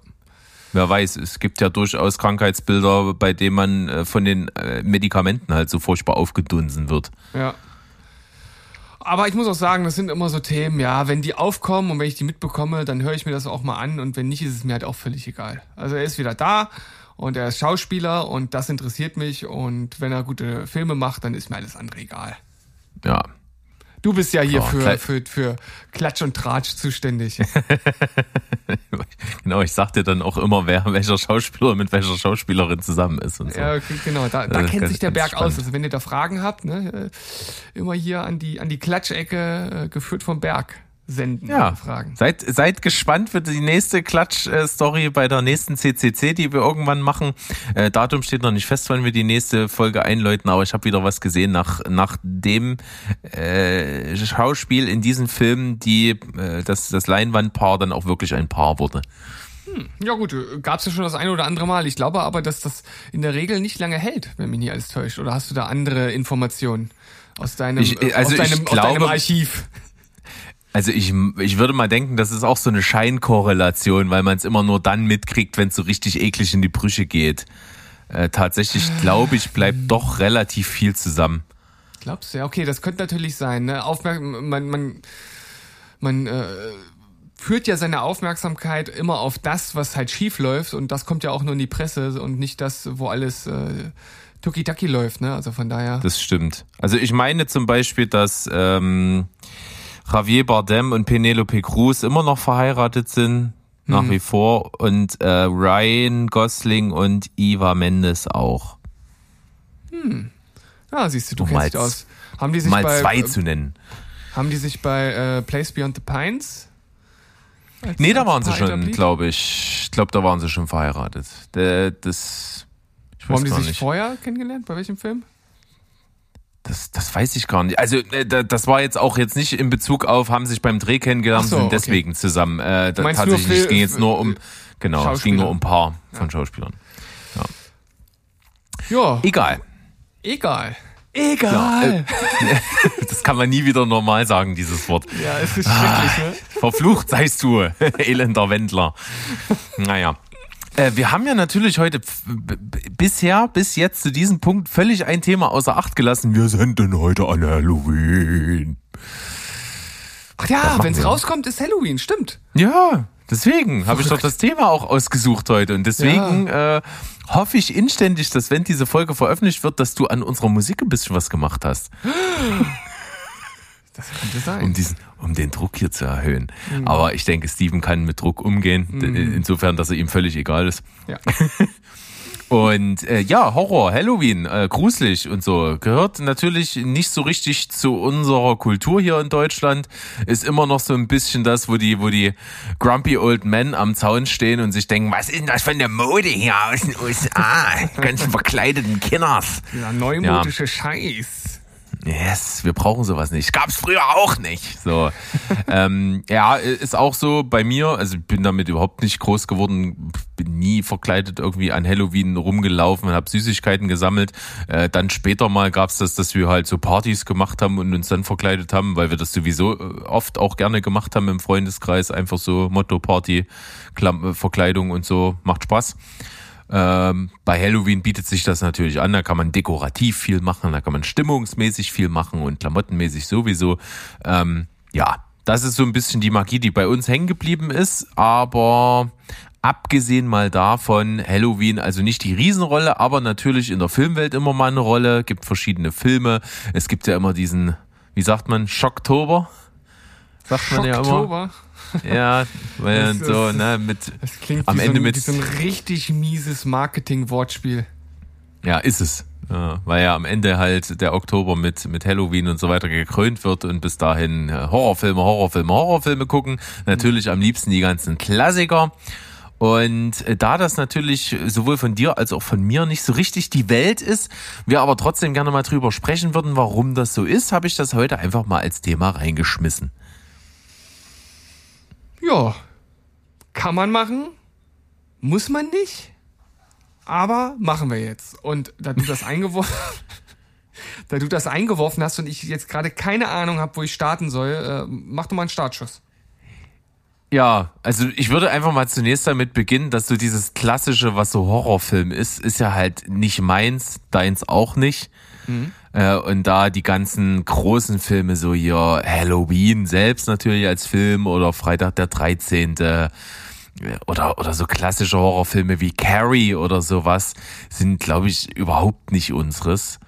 Wer weiß, es gibt ja durchaus Krankheitsbilder, bei denen man äh, von den äh, Medikamenten halt so furchtbar aufgedunsen wird. Ja. Aber ich muss auch sagen, das sind immer so Themen, ja, wenn die aufkommen und wenn ich die mitbekomme, dann höre ich mir das auch mal an und wenn nicht, ist es mir halt auch völlig egal. Also er ist wieder da und er ist Schauspieler und das interessiert mich und wenn er gute Filme macht, dann ist mir alles andere egal. Ja. Du bist ja hier Ja, für, für, für Klatsch und Tratsch zuständig. Genau, ich sag dir dann auch immer, wer welcher Schauspieler mit welcher Schauspielerin zusammen ist und so. Ja, okay, genau, da, da kennt sich der Berg aus. spannend. Also wenn ihr da Fragen habt, ne, äh, immer hier an die, an die Klatschecke, äh, geführt vom Berg, senden. Ja, Fragen. Seid, seid gespannt für die nächste Klatsch-Story bei der nächsten CCC, die wir irgendwann machen. Äh, Datum steht noch nicht fest, wann wir die nächste Folge einläuten, aber ich habe wieder was gesehen nach, nach dem äh, Schauspiel in diesem Film, die äh, das, das Leinwandpaar dann auch wirklich ein Paar wurde. Ja gut, gab es ja schon das eine oder andere Mal. Ich glaube aber, dass das in der Regel nicht lange hält, wenn mich nicht alles täuscht. Oder hast du da andere Informationen aus deinem, Ich- äh, also aus, deinem ich aus deinem glaube- Archiv? Also ich, ich würde mal denken, das ist auch so eine Scheinkorrelation, weil man es immer nur dann mitkriegt, wenn es so richtig eklig in die Brüche geht. Äh, tatsächlich glaube ich, bleibt doch relativ viel zusammen. Glaubst du? Ja, okay, das könnte natürlich sein. Ne? Aufmerk man, man, man äh, führt ja seine Aufmerksamkeit immer auf das, was halt schief läuft und das kommt ja auch nur in die Presse und nicht das, wo alles äh, tuki-taki läuft. Ne? Also von daher. Das stimmt. Also ich meine zum Beispiel, dass ähm, Javier Bardem und Penelope Cruz immer noch verheiratet sind, nach wie vor, und äh, Ryan Gosling und Eva Mendes auch. ah, siehst du, du Um kennst dich mal aus. Haben die sich Mal bei, zwei äh, zu nennen. Haben die sich bei äh, Place Beyond the Pines? als- Nee, da waren sie schon, glaube ich. Ich glaube, da waren sie schon verheiratet. Der, das, ich Wo haben die sich nicht. vorher kennengelernt? Bei welchem Film? Das, das weiß ich gar nicht. Also äh, da- das war jetzt auch jetzt nicht in Bezug auf, haben sich beim Dreh kennengelernt so, und sind okay. deswegen zusammen. Äh, meinst tatsächlich, es Fil- ging jetzt nur um, genau, es ging nur um ein paar von Schauspielern. Ja, Egal. egal. Egal. Das kann man nie wieder normal sagen, dieses Wort. Ja, es ist schrecklich, ne? Verflucht seist du, elender Wendler. Naja. Äh, wir haben ja natürlich heute bisher, bis jetzt zu diesem Punkt völlig ein Thema außer Acht gelassen. Wir sind denn heute an Halloween. Ach ja, wenn es rauskommt, ist Halloween, stimmt. Ja, deswegen habe ich doch das Thema auch ausgesucht heute. Und deswegen äh, hoffe ich inständig, dass wenn diese Folge veröffentlicht wird, dass du an unserer Musik ein bisschen was gemacht hast, Das könnte um sein. diesen, um den Druck hier zu erhöhen. Aber ich denke, Steven kann mit Druck umgehen, d- insofern, dass er ihm völlig egal ist. Ja. Und äh, ja, Horror, Halloween, äh, gruselig und so gehört natürlich nicht so richtig zu unserer Kultur hier in Deutschland. Ist immer noch so ein bisschen das, wo die, wo die grumpy old men am Zaun stehen und sich denken, was ist denn das für eine Mode hier aus den USA? Ganzen verkleideten Kinders. Ja, neumodische ja. Scheiß. Yes, wir brauchen sowas nicht. Gab's früher auch nicht. So, ähm, ja, ist auch so bei mir. Also ich bin damit überhaupt nicht groß geworden. Bin nie verkleidet irgendwie an Halloween rumgelaufen, habe Süßigkeiten gesammelt. Äh, dann später mal gab's das, dass wir halt so Partys gemacht haben und uns dann verkleidet haben, weil wir das sowieso äh, oft auch gerne gemacht haben im Freundeskreis. Einfach so Motto Party, Verkleidung und so macht Spaß. Ähm, bei Halloween bietet sich das natürlich an, da kann man dekorativ viel machen, da kann man stimmungsmäßig viel machen und klamottenmäßig sowieso. Ähm, ja, das ist so ein bisschen die Magie, die bei uns hängen geblieben ist, aber abgesehen mal davon, Halloween, also nicht die Riesenrolle, aber natürlich in der Filmwelt immer mal eine Rolle, gibt verschiedene Filme, es gibt ja immer diesen, wie sagt man, Schocktober? Sagt man ja immer. Ja, weil das, so, ne, mit das klingt am wie Ende so ein, mit so ein richtig mieses Marketing-Wortspiel. Ja, ist es. Ja, weil ja am Ende halt der Oktober mit, mit Halloween und so weiter gekrönt wird und bis dahin äh, Horrorfilme, Horrorfilme, Horrorfilme gucken. Natürlich am liebsten die ganzen Klassiker. Und äh, da das natürlich sowohl von dir als auch von mir nicht so richtig die Welt ist, wir aber trotzdem gerne mal drüber sprechen würden, warum das so ist, habe ich das heute einfach mal als Thema reingeschmissen. Ja, kann man machen, muss man nicht, aber machen wir jetzt. Und da du das eingeworfen, da du das eingeworfen hast und ich jetzt gerade keine Ahnung habe, wo ich starten soll, äh, mach doch mal einen Startschuss. Ja, also ich würde einfach mal zunächst damit beginnen, dass so dieses klassische, was so Horrorfilm ist, ist ja halt nicht meins, deins auch nicht. Mhm. Äh, und da die ganzen großen Filme, so hier Halloween selbst natürlich als Film oder Freitag der 13. Äh, oder, oder so klassische Horrorfilme wie Carrie oder sowas sind, glaube ich, überhaupt nicht unseres.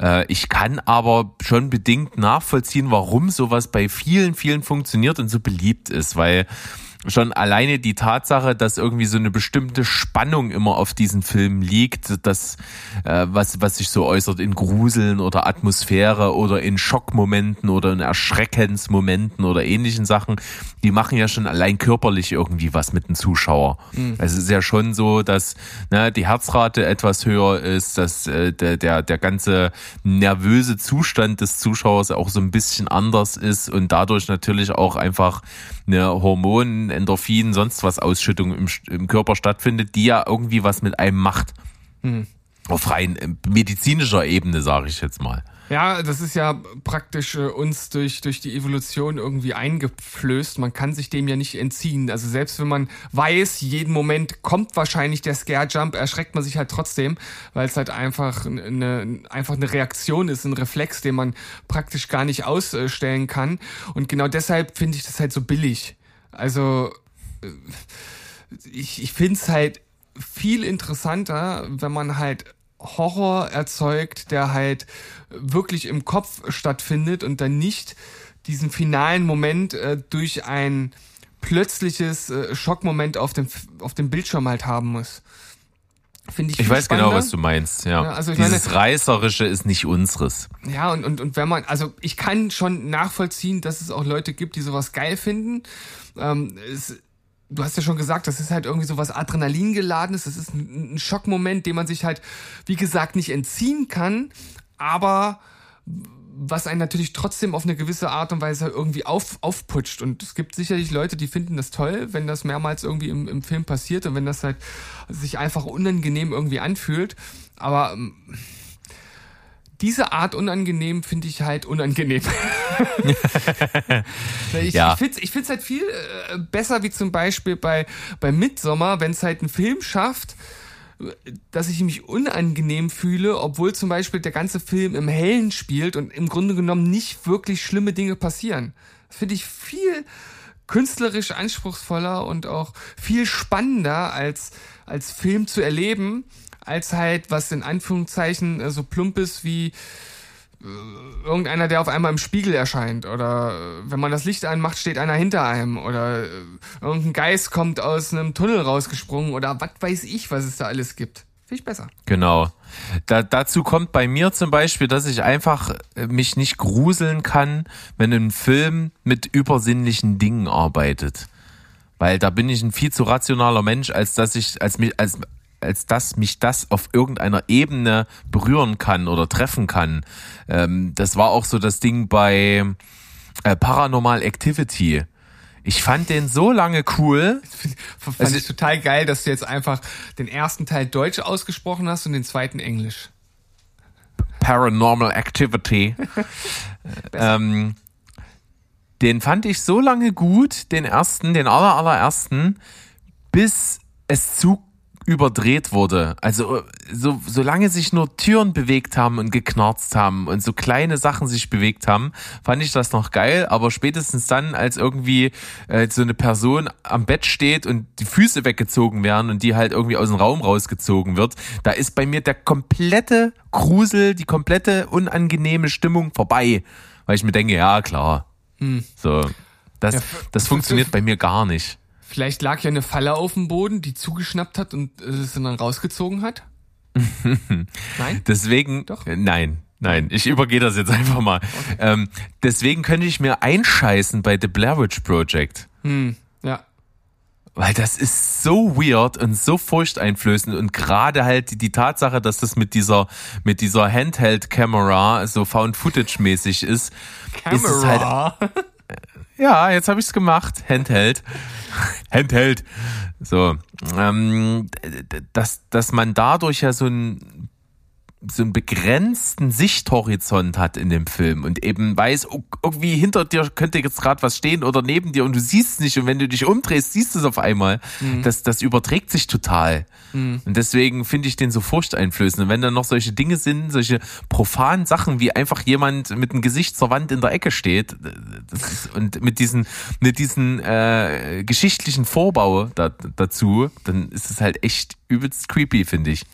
Äh, ich kann aber schon bedingt nachvollziehen, warum sowas bei vielen, vielen funktioniert und so beliebt ist, weil schon alleine die Tatsache, dass irgendwie so eine bestimmte Spannung immer auf diesen Film liegt, das, äh, was, was sich so äußert in Gruseln oder Atmosphäre oder in Schockmomenten oder in Erschreckensmomenten oder ähnlichen Sachen, die machen ja schon allein körperlich irgendwie was mit dem Zuschauer. Mhm. Also es ist ja schon so, dass ne, die Herzrate etwas höher ist, dass äh, der, der, der ganze nervöse Zustand des Zuschauers auch so ein bisschen anders ist und dadurch natürlich auch einfach eine Hormon, Endorphin, sonst was Ausschüttung im, im Körper stattfindet, die ja irgendwie was mit einem macht. Mhm. Auf rein äh, medizinischer Ebene, sage ich jetzt mal. Ja, das ist ja praktisch äh, uns durch, durch die Evolution irgendwie eingeflößt. Man kann sich dem ja nicht entziehen. Also selbst wenn man weiß, jeden Moment kommt wahrscheinlich der Scare-Jump, erschreckt man sich halt trotzdem, weil es halt einfach eine, einfach eine Reaktion ist, ein Reflex, den man praktisch gar nicht ausstellen kann. Und genau deshalb finde ich das halt so billig. Also äh, ich, ich finde es halt viel interessanter, wenn man halt Horror erzeugt, der halt wirklich im Kopf stattfindet und dann nicht diesen finalen Moment äh, durch ein plötzliches äh, Schockmoment auf dem, auf dem Bildschirm halt haben muss. Finde ich. Ich weiß genau, spannender. genau, was du meinst. Ja. ja also Dieses meine, Reißerische ist nicht unseres. Ja, und, und, und wenn man, also ich kann schon nachvollziehen, dass es auch Leute gibt, die sowas geil finden. Ähm, es, du hast ja schon gesagt, das ist halt irgendwie so was Adrenalin geladenes. Das ist ein, ein Schockmoment, den man sich halt, wie gesagt, nicht entziehen kann, aber was einen natürlich trotzdem auf eine gewisse Art und Weise irgendwie auf, aufputscht. Und es gibt sicherlich Leute, die finden das toll, wenn das mehrmals irgendwie im, im Film passiert und wenn das halt sich einfach unangenehm irgendwie anfühlt. Aber ähm, diese Art unangenehm finde ich halt unangenehm. ich ja. ich finde es ich find's halt viel äh, besser, wie zum Beispiel bei, bei Midsommer, wenn es halt einen Film schafft, dass ich mich unangenehm fühle, obwohl zum Beispiel der ganze Film im Hellen spielt und im Grunde genommen nicht wirklich schlimme Dinge passieren. Das finde ich viel künstlerisch anspruchsvoller und auch viel spannender als, als Film zu erleben, als halt was in Anführungszeichen äh, so plump ist wie irgendeiner, der auf einmal im Spiegel erscheint oder äh, wenn man das Licht anmacht, steht einer hinter einem oder äh, irgendein Geist kommt aus einem Tunnel rausgesprungen oder was weiß ich, was es da alles gibt. Ich besser. Genau. Da, dazu kommt bei mir zum Beispiel, dass ich einfach äh, mich nicht gruseln kann, wenn ein Film mit übersinnlichen Dingen arbeitet. Weil da bin ich ein viel zu rationaler Mensch, als dass ich, als als, als dass mich das auf irgendeiner Ebene berühren kann oder treffen kann. Ähm, das war auch so das Ding bei äh, Paranormal Activity. Ich fand den so lange cool. Fand Also- ich total geil, dass du jetzt einfach den ersten Teil Deutsch ausgesprochen hast und den zweiten Englisch. Paranormal Activity. ähm, den fand ich so lange gut, den ersten, den aller, allerersten, bis es zu überdreht wurde. Also so, solange sich nur Türen bewegt haben und geknarzt haben und so kleine Sachen sich bewegt haben, fand ich das noch geil. Aber spätestens dann, als irgendwie äh, so eine Person am Bett steht und die Füße weggezogen werden und die halt irgendwie aus dem Raum rausgezogen wird, da ist bei mir der komplette Grusel, die komplette unangenehme Stimmung vorbei. Weil ich mir denke, ja klar, so das, Ja, das funktioniert bei mir gar nicht. Vielleicht lag ja eine Falle auf dem Boden, die zugeschnappt hat und äh, es dann rausgezogen hat. Nein? Deswegen, Doch. äh, nein, nein, ich übergehe das jetzt einfach mal. Ähm, deswegen könnte ich mir einscheißen bei The Blair Witch Project. Ja. Weil das ist so weird und so furchteinflößend und gerade halt die, die Tatsache, dass das mit dieser, mit dieser Handheld-Kamera so Found-Footage-mäßig ist, ist es halt Camera. Ja, jetzt habe ich's gemacht. Handheld. Handheld. So, ähm, dass, dass man dadurch ja so ein so einen begrenzten Sichthorizont hat in dem Film und eben weiß, oh, irgendwie hinter dir könnte jetzt gerade was stehen oder neben dir und du siehst es nicht und wenn du dich umdrehst, siehst du es auf einmal. Das, das überträgt sich total. Und deswegen finde ich den so furchteinflößend. Und wenn dann noch solche Dinge sind, solche profanen Sachen, wie einfach jemand mit dem Gesicht zur Wand in der Ecke steht ist, und mit diesen, mit diesen äh, geschichtlichen Vorbau da, dazu, dann ist es halt echt übelst creepy, finde ich.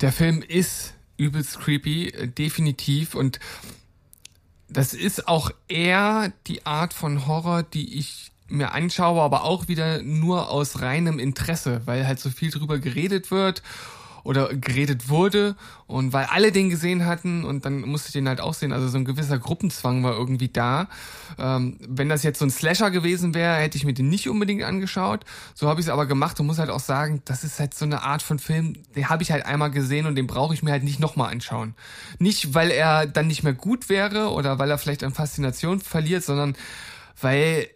Der Film ist übelst creepy, äh, definitiv. Und das ist auch eher die Art von Horror, die ich mir anschaue, aber auch wieder nur aus reinem Interesse, weil halt so viel drüber geredet wird oder geredet wurde und weil alle den gesehen hatten und dann musste ich den halt auch sehen. Also so ein gewisser Gruppenzwang war irgendwie da. Ähm, wenn das jetzt so ein Slasher gewesen wäre, hätte ich mir den nicht unbedingt angeschaut. So habe ich es aber gemacht und muss halt auch sagen, das ist halt so eine Art von Film, den habe ich halt einmal gesehen und den brauche ich mir halt nicht nochmal anschauen. Nicht, weil er dann nicht mehr gut wäre oder weil er vielleicht an Faszination verliert, sondern weil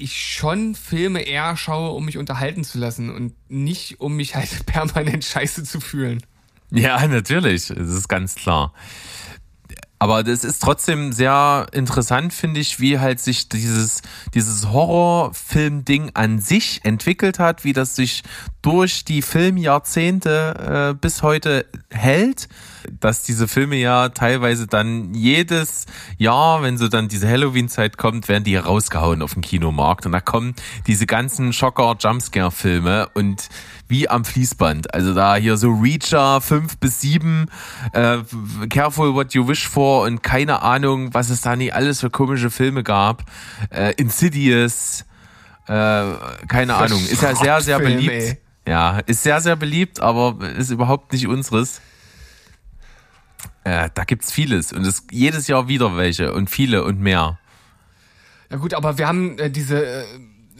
ich schon Filme eher schaue, um mich unterhalten zu lassen und nicht, um mich halt permanent scheiße zu fühlen. Ja, natürlich, das ist ganz klar. Aber das ist trotzdem sehr interessant, finde ich, wie halt sich dieses, dieses Horrorfilm-Ding an sich entwickelt hat, wie das sich durch die Filmjahrzehnte äh, bis heute hält, dass diese Filme ja teilweise dann jedes Jahr, wenn so dann diese Halloween-Zeit kommt, werden die rausgehauen auf dem Kinomarkt und da kommen diese ganzen Schocker-Jumpscare-Filme und wie am Fließband. Also da hier so Reacher 5 bis 7, äh, Careful What You Wish For und keine Ahnung, was es da nie alles für komische Filme gab. Äh, Insidious, äh, keine Ahnung. Ist ja sehr, sehr beliebt. Ja, ist sehr, sehr beliebt, aber ist überhaupt nicht unseres. Äh, da gibt's vieles und es jedes Jahr wieder welche und viele und mehr. Ja gut, aber wir haben äh, diese äh,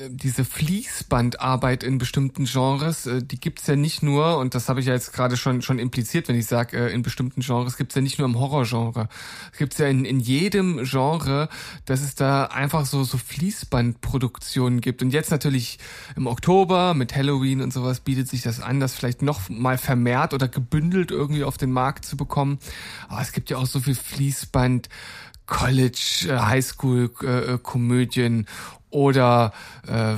diese Fließbandarbeit in bestimmten Genres, äh, die gibt's ja nicht nur, und das habe ich ja jetzt gerade schon schon impliziert, wenn ich sage, äh, in bestimmten Genres gibt's ja nicht nur im Horrorgenre. Es gibt's ja in, in jedem Genre, dass es da einfach so so Fließbandproduktionen gibt. Und jetzt natürlich im Oktober mit Halloween und sowas bietet sich das an, das vielleicht noch mal vermehrt oder gebündelt irgendwie auf den Markt zu bekommen. Aber es gibt ja auch so viel Fließband. College, äh, Oder äh,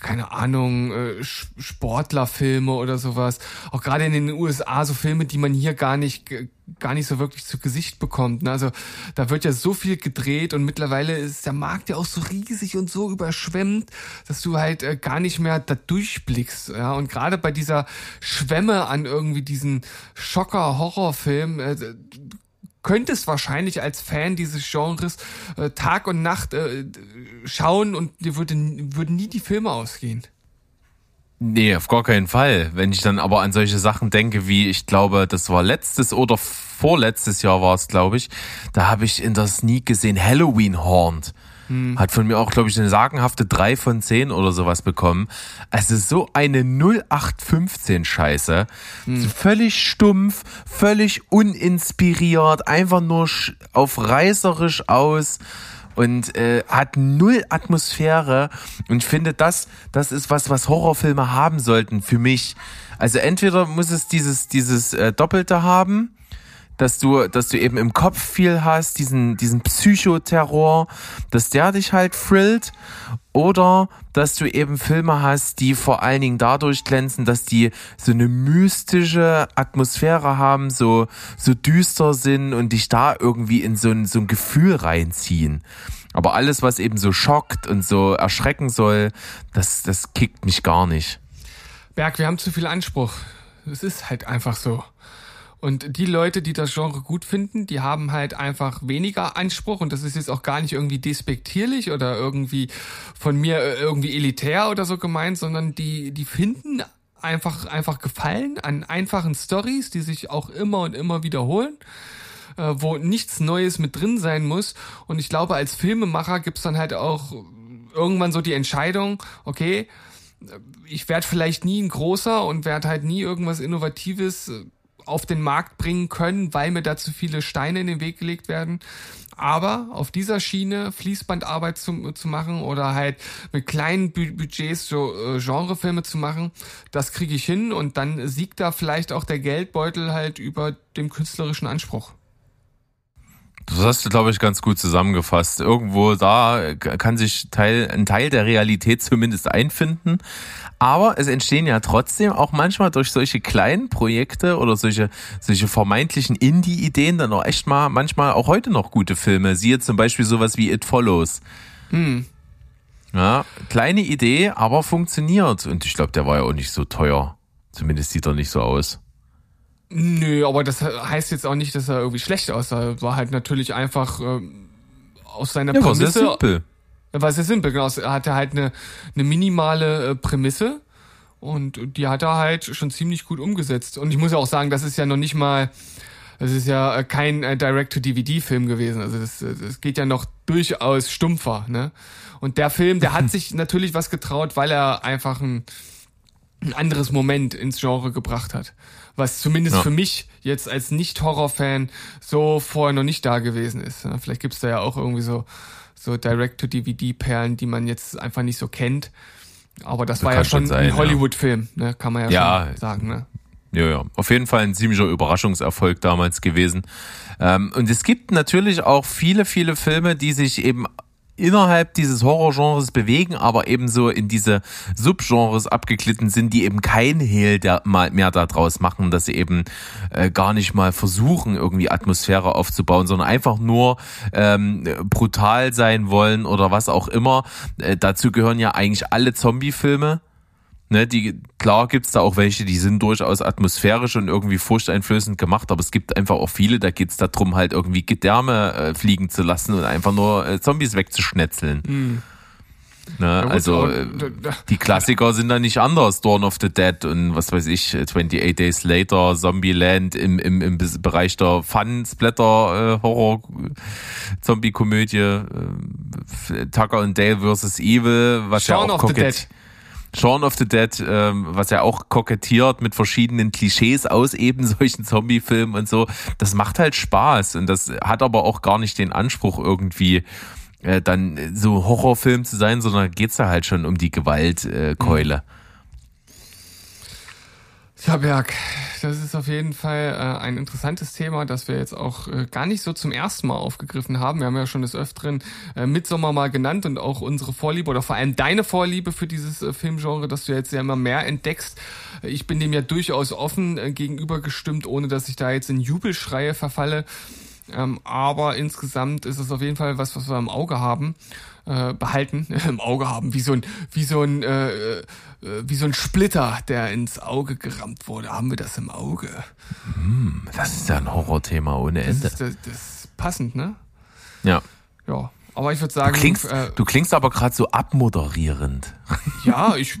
keine Ahnung, äh, Sportlerfilme oder sowas. Auch gerade in den USA so Filme, die man hier gar nicht gar nicht so wirklich zu Gesicht bekommt. Ne? Also da wird ja so viel gedreht und mittlerweile ist der Markt ja auch so riesig und so überschwemmt, dass du halt äh, gar nicht mehr da durchblickst. Ja? Und gerade bei dieser Schwemme an irgendwie diesen Schocker-Horrorfilm, äh, könntest wahrscheinlich als Fan dieses Genres äh, Tag und Nacht äh, schauen und dir würde, würden nie die Filme ausgehen. Nee, auf gar keinen Fall. Wenn ich dann aber an solche Sachen denke, wie ich glaube, das war letztes oder vorletztes Jahr war es, glaube ich, da habe ich in der Sneak gesehen Halloween Horned. Hm. Hat von mir auch, glaube ich, eine sagenhafte 3 von 10 oder sowas bekommen. Also so eine 0815 Scheiße. Hm. So völlig stumpf, völlig uninspiriert, einfach nur auf reißerisch aus und äh, hat null Atmosphäre und ich finde das das ist was was Horrorfilme haben sollten für mich also entweder muss es dieses dieses äh, doppelte haben dass du, dass du eben im Kopf viel hast, diesen, diesen Psychoterror, dass der dich halt thrillt, oder dass du eben Filme hast, die vor allen Dingen dadurch glänzen, dass die so eine mystische Atmosphäre haben, so, so düster sind und dich da irgendwie in so ein, so ein Gefühl reinziehen. Aber alles, was eben so schockt und so erschrecken soll, das, das kickt mich gar nicht. Berg, wir haben zu viel Anspruch. Es ist halt einfach so. Und die Leute, die das Genre gut finden, die haben halt einfach weniger Anspruch und das ist jetzt auch gar nicht irgendwie despektierlich oder irgendwie von mir äh, irgendwie elitär oder so gemeint, sondern die, die finden einfach, einfach Gefallen an einfachen Stories, die sich auch immer und immer wiederholen äh, wo nichts Neues mit drin sein muss. Und ich glaube, als Filmemacher gibt's dann halt auch irgendwann so die Entscheidung, okay, ich werde vielleicht nie ein großer und werde halt nie irgendwas Innovatives äh, auf den Markt bringen können, weil mir da zu viele Steine in den Weg gelegt werden. Aber auf dieser Schiene Fließbandarbeit zu, zu machen oder halt mit kleinen Budgets so äh, Genrefilme zu machen, das kriege ich hin und dann siegt da vielleicht auch der Geldbeutel halt über dem künstlerischen Anspruch. Das hast du, glaube ich, ganz gut zusammengefasst. Irgendwo da kann sich Teil, ein Teil der Realität zumindest einfinden. Aber es entstehen ja trotzdem auch manchmal durch solche kleinen Projekte oder solche, solche vermeintlichen Indie-Ideen dann auch echt mal, manchmal auch heute noch gute Filme. Siehe zum Beispiel sowas wie It Follows. Hm. Ja, kleine Idee, aber funktioniert. Und ich glaube, der war ja auch nicht so teuer. Zumindest sieht er nicht so aus. Nö, aber das heißt jetzt auch nicht, dass er irgendwie schlecht aussah. War halt natürlich einfach äh, aus seiner ja, Prämisse. War sehr simpel. War sehr simpel, genau. Er hatte halt eine, eine minimale äh, Prämisse und die hat er halt schon ziemlich gut umgesetzt. Und ich muss ja auch sagen, das ist ja noch nicht mal, das ist ja äh, kein äh, Direct-to-DVD-Film gewesen. Also das, das geht ja noch durchaus stumpfer, ne? Und der Film, der hat sich natürlich was getraut, weil er einfach ein, ein anderes Moment ins Genre gebracht hat was zumindest ja. für mich jetzt als Nicht-Horror-Fan so vorher noch nicht da gewesen ist. Vielleicht gibt's da ja auch irgendwie so, so Direct-to-DVD-Perlen, die man jetzt einfach nicht so kennt. Aber das, das war ja schon sein, ein Hollywood-Film, ne? kann man ja, ja schon sagen. Ne? Ja, ja, auf jeden Fall ein ziemlicher Überraschungserfolg damals gewesen. Ähm, und es gibt natürlich auch viele, viele Filme, die sich eben innerhalb dieses Horrorgenres bewegen, aber ebenso in diese Subgenres abgeglitten sind, die eben kein Hehl der mal mehr daraus machen, dass sie eben äh, gar nicht mal versuchen, irgendwie Atmosphäre aufzubauen, sondern einfach nur ähm, brutal sein wollen oder was auch immer. Äh, dazu gehören ja eigentlich alle Zombie-Filme Ne, die, klar gibt's da auch welche, die sind durchaus atmosphärisch und irgendwie furchteinflößend gemacht, aber es gibt einfach auch viele, da geht's darum, halt irgendwie Gedärme äh, fliegen zu lassen und einfach nur äh, Zombies wegzuschnetzeln. Mhm. Ne, ja, also äh, die Klassiker sind da nicht anders. Dawn of the Dead und was weiß ich, 28 Days Later, Zombieland im, im, im Bereich der Fun-Splatter, äh, Horror, Zombie-Komödie, äh, Tucker und Dale vs. Evil, was Shaun ja auch kokett Shaun of the Dead, ähm, was ja auch kokettiert mit verschiedenen Klischees aus eben solchen Zombie-Filmen und so. Das macht halt Spaß und das hat aber auch gar nicht den Anspruch irgendwie äh, dann so Horrorfilm zu sein, sondern geht's da halt schon um die Gewaltkeule. Äh, ja, Berg, das ist auf jeden Fall äh, ein interessantes Thema, das wir jetzt auch äh, gar nicht so zum ersten Mal aufgegriffen haben. Wir haben ja schon des Öfteren äh, Midsommar mal genannt und auch unsere Vorliebe oder vor allem deine Vorliebe für dieses äh, Filmgenre, dass du jetzt ja immer mehr entdeckst. Ich bin dem ja durchaus offen äh, gegenüber gestimmt, ohne dass ich da jetzt in Jubelschreie verfalle. Ähm, aber insgesamt ist es auf jeden Fall was, was wir im Auge haben äh, behalten, im Auge haben, wie so ein, wie so ein, äh, äh, wie so ein Splitter, der ins Auge gerammt wurde. Haben wir das im Auge? Hm, das ist ja ein Horrorthema ohne Ende. Das ist, das, das ist passend, ne? Ja. Ja. Aber ich würde sagen. Du klingst, äh, du klingst aber gerade so abmoderierend. Ja, ich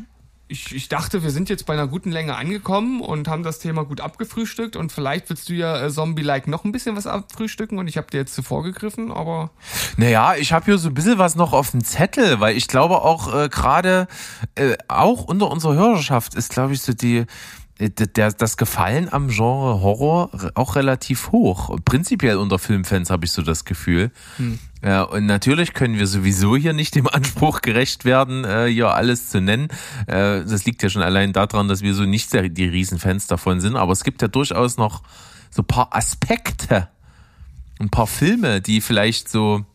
ich, ich dachte, wir sind jetzt bei einer guten Länge angekommen und haben das Thema gut abgefrühstückt und vielleicht willst du ja äh, Zombie-like noch ein bisschen was abfrühstücken und ich habe dir jetzt zuvor gegriffen, aber... Naja, ich habe hier so ein bisschen was noch auf dem Zettel, weil ich glaube auch äh, gerade, äh, auch unter unserer Hörerschaft ist, glaube ich, so die das Gefallen am Genre Horror auch relativ hoch. Prinzipiell unter Filmfans habe ich so das Gefühl. Hm. Ja, und natürlich können wir sowieso hier nicht dem Anspruch gerecht werden, äh, hier alles zu nennen. Äh, das liegt ja schon allein daran, dass wir so nicht die Riesenfans davon sind. Aber es gibt ja durchaus noch so ein paar Aspekte, ein paar Filme, die vielleicht so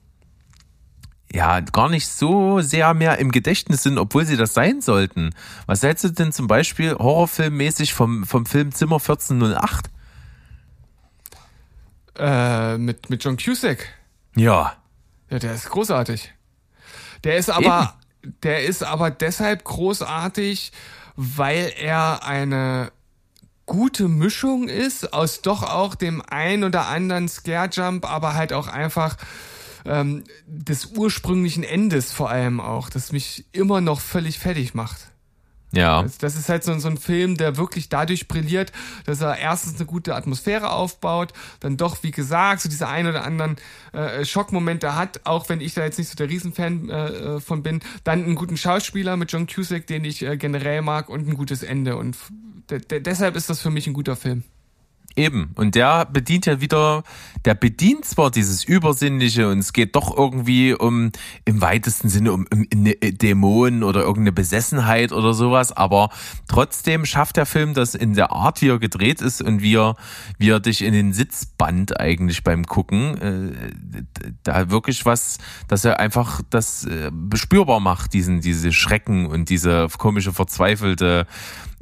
ja gar nicht so sehr mehr im Gedächtnis sind, obwohl sie das sein sollten. Was hältst du denn zum Beispiel horrorfilmmäßig vom, vom Film Zimmer 1408? Äh, mit, mit John Cusack. Ja. Ja, der ist großartig. Der ist aber, Eben. der ist aber deshalb großartig, weil er eine gute Mischung ist aus doch auch dem ein oder anderen Scarejump, aber halt auch einfach ähm, des ursprünglichen Endes vor allem auch, das mich immer noch völlig fertig macht. Ja. Das, ist halt so, so ein Film, der wirklich dadurch brilliert, dass er erstens eine gute Atmosphäre aufbaut, dann doch, wie gesagt, so diese ein oder anderen äh, Schockmomente hat, auch wenn ich da jetzt nicht so der Riesenfan äh, von bin, dann einen guten Schauspieler mit John Cusack, den ich äh, generell mag und ein gutes Ende. Und deshalb ist das für mich ein guter Film. Eben. Und der bedient ja wieder, der bedient zwar dieses Übersinnliche und es geht doch irgendwie um, im weitesten Sinne um, um eine Dämonen oder irgendeine Besessenheit oder sowas, aber trotzdem schafft der Film das in der Art, wie er gedreht ist und wie er, wie er dich in den Sitz band eigentlich beim Gucken, äh, da wirklich was, dass er einfach das äh, bespürbar macht, diesen, diese Schrecken und diese komische, verzweifelte,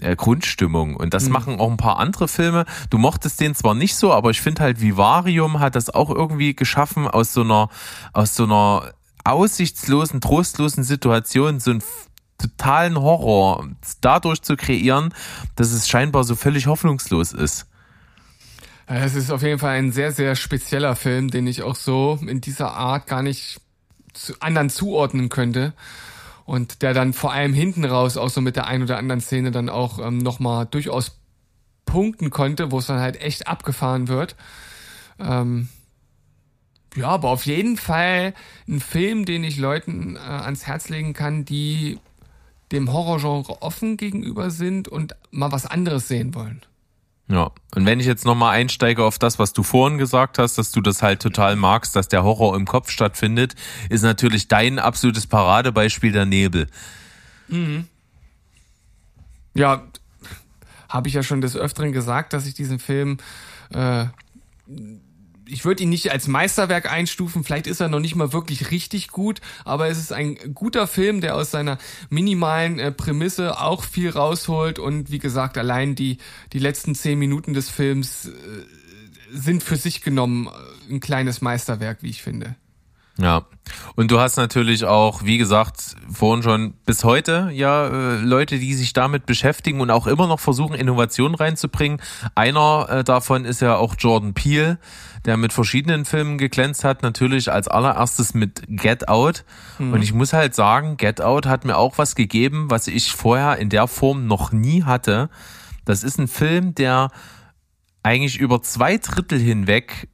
äh, Grundstimmung. Und das mhm. machen auch ein paar andere Filme. Du mochtest den zwar nicht so, aber ich finde halt Vivarium hat das auch irgendwie geschaffen aus so einer, aus so einer aussichtslosen, trostlosen Situation, so einen totalen Horror dadurch zu kreieren, dass es scheinbar so völlig hoffnungslos ist. Es ist auf jeden Fall ein sehr, sehr spezieller Film, den ich auch so in dieser Art gar nicht zu anderen zuordnen könnte und der dann vor allem hinten raus auch so mit der ein oder anderen Szene dann auch ähm, nochmal durchaus punkten konnte, wo es dann halt echt abgefahren wird. Ähm, ja, aber auf jeden Fall ein Film, den ich Leuten äh, ans Herz legen kann, die dem Horrorgenre offen gegenüber sind und mal was anderes sehen wollen. Ja, und wenn ich jetzt nochmal einsteige auf das, was du vorhin gesagt hast, dass du das halt total magst, dass der Horror im Kopf stattfindet, ist natürlich dein absolutes Paradebeispiel der Nebel. Mhm. Ja, habe ich ja schon des Öfteren gesagt, dass ich diesen Film äh, ich würde ihn nicht als Meisterwerk einstufen, vielleicht ist er noch nicht mal wirklich richtig gut, aber es ist ein guter Film, der aus seiner minimalen äh, Prämisse auch viel rausholt und wie gesagt, allein die, die letzten zehn Minuten des Films äh, sind für sich genommen äh, ein kleines Meisterwerk, wie ich finde. Ja. Und du hast natürlich auch, wie gesagt, vorhin schon bis heute ja äh, Leute, die sich damit beschäftigen und auch immer noch versuchen, Innovationen reinzubringen. Einer äh, davon ist ja auch Jordan Peele, der mit verschiedenen Filmen geglänzt hat. Natürlich als allererstes mit Get Out. Mhm. Und ich muss halt sagen, Get Out hat mir auch was gegeben, was ich vorher in der Form noch nie hatte. Das ist ein Film, der eigentlich über zwei Drittel hinweg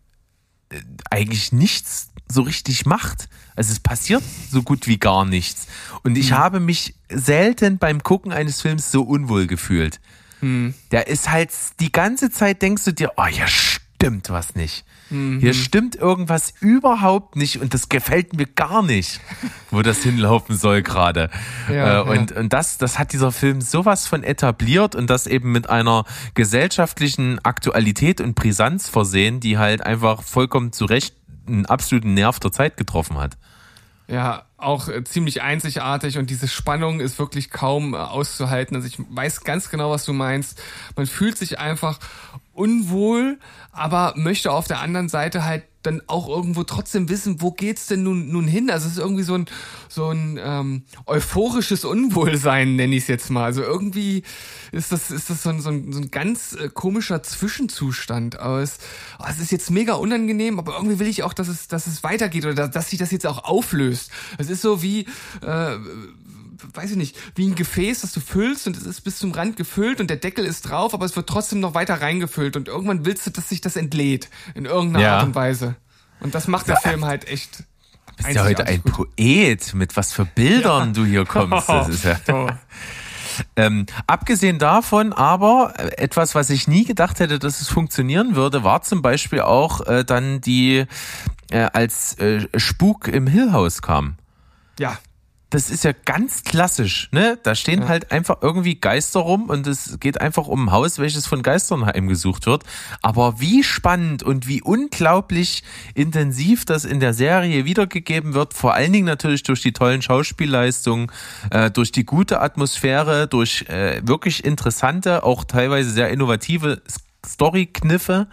äh, eigentlich nichts so richtig macht. Also es passiert so gut wie gar nichts. Und ich mhm. habe mich selten beim Gucken eines Films so unwohl gefühlt. Mhm. Der ist halt die ganze Zeit denkst du dir, oh, hier stimmt was nicht. Mhm. Hier stimmt irgendwas überhaupt nicht und das gefällt mir gar nicht, wo das hinlaufen soll gerade. Ja, äh, und, ja. und das, das hat dieser Film sowas von etabliert und das eben mit einer gesellschaftlichen Aktualität und Brisanz versehen, die halt einfach vollkommen zu Recht einen absoluten Nerv der Zeit getroffen hat. Ja, auch äh, ziemlich einzigartig und diese Spannung ist wirklich kaum äh, auszuhalten. Also ich weiß ganz genau, was du meinst. Man fühlt sich einfach unwohl, aber möchte auf der anderen Seite halt dann auch irgendwo trotzdem wissen, wo geht's denn nun nun hin? Also es ist irgendwie so ein so ein ähm, euphorisches Unwohlsein, nenne ich es jetzt mal. Also irgendwie ist das ist das so ein, so ein, so ein ganz äh, komischer Zwischenzustand. Aber es, oh, es ist jetzt mega unangenehm, aber irgendwie will ich auch, dass es dass es weitergeht oder dass, sich das jetzt auch auflöst. Es ist so wie äh, weiß ich nicht, wie ein Gefäß, das du füllst und es ist bis zum Rand gefüllt und der Deckel ist drauf, aber es wird trotzdem noch weiter reingefüllt und irgendwann willst du, dass sich das entlädt in irgendeiner Ja. Art und Weise. Und das macht der Film halt echt. bist ja heute ein gut. Poet, mit was für Bildern du hier kommst. Das ist ja. Ähm, abgesehen davon aber, äh, etwas, was ich nie gedacht hätte, dass es funktionieren würde, war zum Beispiel auch äh, dann die, äh, als äh, Spuk im Hill House kam. Ja, Das ist ja ganz klassisch, ne? Da stehen Ja. halt einfach irgendwie Geister rum und es geht einfach um ein Haus, welches von Geistern heimgesucht wird. Aber wie spannend und wie unglaublich intensiv das in der Serie wiedergegeben wird, vor allen Dingen natürlich durch die tollen Schauspielleistungen, äh, durch die gute Atmosphäre, durch äh, wirklich interessante, auch teilweise sehr innovative Story-Kniffe,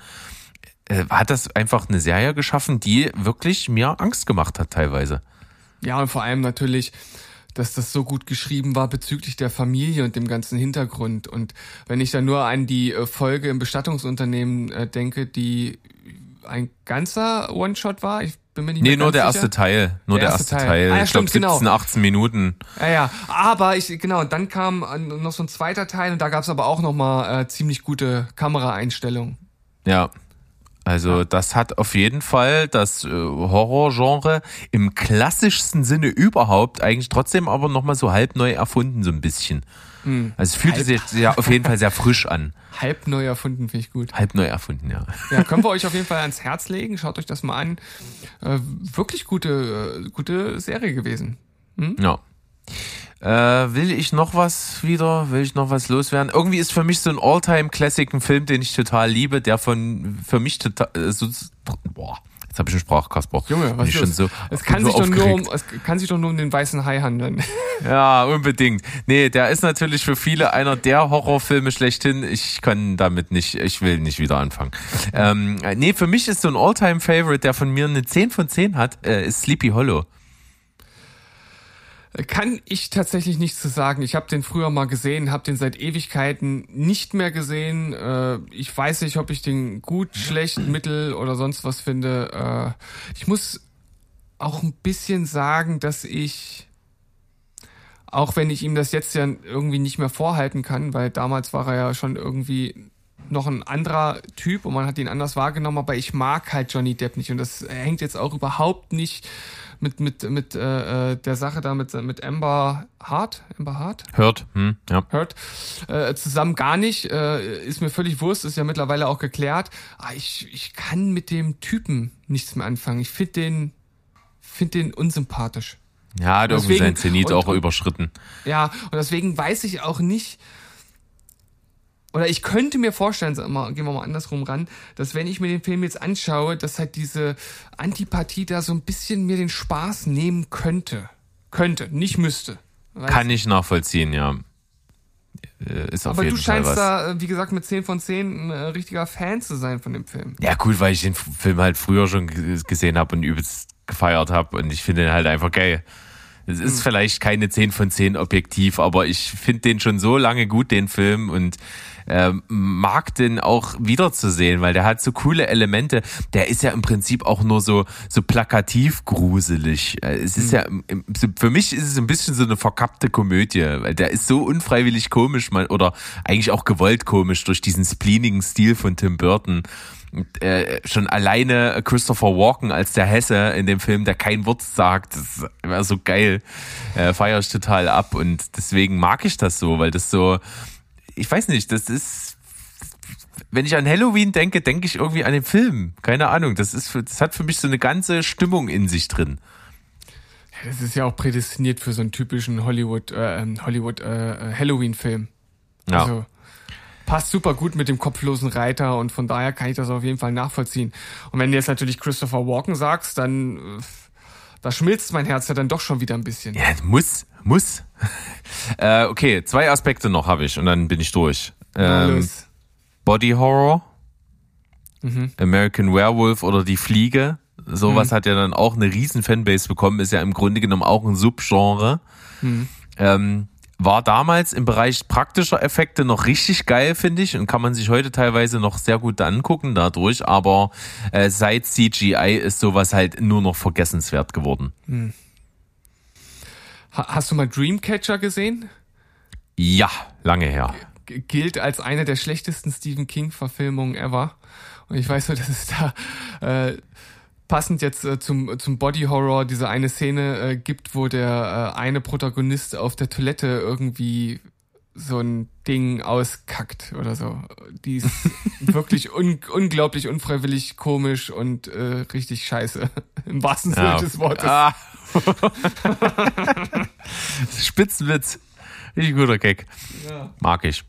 äh, hat das einfach eine Serie geschaffen, die wirklich mir Angst gemacht hat teilweise. Ja, und vor allem natürlich, dass das so gut geschrieben war bezüglich der Familie und dem ganzen Hintergrund. Und wenn ich dann nur an die äh, Folge im Bestattungsunternehmen äh, denke, die ein ganzer One-Shot war, ich bin mir nicht Nee, nur der sicher. erste Teil. Nur der, Der erste erste Teil. Teil. Ah, ja, ich glaube stimmt, genau. 17, 18 Minuten. Ja, ja, aber ich, genau, und dann kam äh, noch so ein zweiter Teil und da gab's aber auch nochmal äh, ziemlich gute Kameraeinstellungen. Ja. Also das hat auf jeden Fall das äh, Horrorgenre im klassischsten Sinne überhaupt eigentlich trotzdem aber nochmal so halb neu erfunden, so ein bisschen. Also es fühlte Hm. Halb. sich ja auf jeden Fall sehr frisch an. Halb neu erfunden, finde ich gut. Halb neu erfunden, ja. Ja, können wir euch auf jeden Fall ans Herz legen. Schaut euch das mal an. Äh, wirklich gute, äh, gute Serie gewesen. Ja. Äh, will ich noch was wieder? Will ich noch was loswerden? Irgendwie ist für mich so ein All-Time-Classic ein Film, den ich total liebe, der von für mich total äh, so, boah, jetzt habe ich einen Sprachkasper. Junge, Bin was ist schon so es kann so sich doch nur um, es kann sich doch nur um den weißen Hai handeln. Ja, unbedingt. Nee, der ist natürlich für viele einer der Horrorfilme schlechthin. Ich kann damit nicht, ich will nicht wieder anfangen. Ähm, nee, für mich ist so ein All-Time-Favorite, der von mir eine 10 von 10 hat, äh, ist Sleepy Hollow. Kann ich tatsächlich nichts zu sagen. Ich habe den früher mal gesehen, habe den seit Ewigkeiten nicht mehr gesehen. Äh, ich weiß nicht, ob ich den gut, schlecht, mittel oder sonst was finde. Äh, ich muss auch ein bisschen sagen, dass ich, auch wenn ich ihm das jetzt ja irgendwie nicht mehr vorhalten kann, weil damals war er ja schon irgendwie noch ein anderer Typ und man hat ihn anders wahrgenommen, aber ich mag halt Johnny Depp nicht und das hängt jetzt auch überhaupt nicht mit mit mit äh, äh, der Sache da mit mit Amber Hart, Amber Hart, Hört? Hm, ja. hört äh, zusammen gar nicht, äh, ist mir völlig wurscht, ist ja mittlerweile auch geklärt. Aber ich ich kann mit dem Typen nichts mehr anfangen. Ich finde den finde den unsympathisch. Ja, hat irgendwie Deswegen- sein Zenit und- auch überschritten. Ja, und deswegen weiß ich auch nicht, oder ich könnte mir vorstellen, gehen wir mal andersrum ran, dass wenn ich mir den Film jetzt anschaue, dass halt diese Antipathie da so ein bisschen mir den Spaß nehmen könnte. Könnte, nicht müsste. Weißt? Kann ich nachvollziehen, ja. Äh, Ist auf Aber jeden du Fall scheinst was. da, äh, wie gesagt, mit 10 von 10 ein äh, richtiger Fan zu sein von dem Film. Ja, gut, weil ich den Film halt früher schon gesehen habe und übelst gefeiert habe und ich finde den halt einfach geil. Es ist Hm. vielleicht keine 10 von 10 objektiv, aber ich finde den schon so lange gut, den Film, und ähm, mag den auch wiederzusehen, weil der hat so coole Elemente. Der ist ja im Prinzip auch nur so, so plakativ gruselig. Äh, Es ist ja, im- im- so- für mich ist es ein bisschen so eine verkappte Komödie, weil der ist so unfreiwillig komisch mal, oder eigentlich auch gewollt komisch durch diesen spleenigen Stil von Tim Burton. Und, äh, schon alleine Christopher Walken als der Hesse in dem Film, der kein Wort sagt, das wäre so geil. Äh, Feiere ich total ab und deswegen mag ich das so, weil das so, ich weiß nicht, das ist, wenn ich an Halloween denke, denke ich irgendwie an den Film. Keine Ahnung, das ist, für, das hat für mich so eine ganze Stimmung in sich drin. Ja, Das ist ja auch prädestiniert für so einen typischen Hollywood, äh, ähm, Hollywood äh, äh, Halloween-Film. Ja. Also passt super gut mit dem kopflosen Reiter und von daher kann ich das auf jeden Fall nachvollziehen. Und wenn du jetzt natürlich Christopher Walken sagst, dann äh, da schmilzt mein Herz ja dann doch schon wieder ein bisschen. Ja, muss, muss. äh, okay, zwei Aspekte noch habe ich und dann bin ich durch. Ähm. Body Horror, Mhm. American Werewolf oder Die Fliege. Sowas hat ja dann auch eine riesen Fanbase bekommen, ist ja im Grunde genommen auch ein Subgenre. Mhm. Ähm, war damals im Bereich praktischer Effekte noch richtig geil, finde ich, und kann man sich heute teilweise noch sehr gut angucken dadurch, aber äh, seit CGI ist sowas halt nur noch vergessenswert geworden. Ha hast du mal Dreamcatcher gesehen? Ja, lange her. G gilt als eine der schlechtesten Stephen King-Verfilmungen ever. Und ich weiß nur, dass es da äh, passend jetzt äh, zum, zum Body Horror diese eine Szene äh, gibt, wo der äh, eine Protagonist auf der Toilette irgendwie so ein Ding auskackt oder so. Die ist wirklich un unglaublich unfreiwillig komisch und äh, richtig scheiße. Im wahrsten Sinne Ja. des Wortes. Ah. Spitzenwitz. Richtig guter Gag. Ja. Mag ich.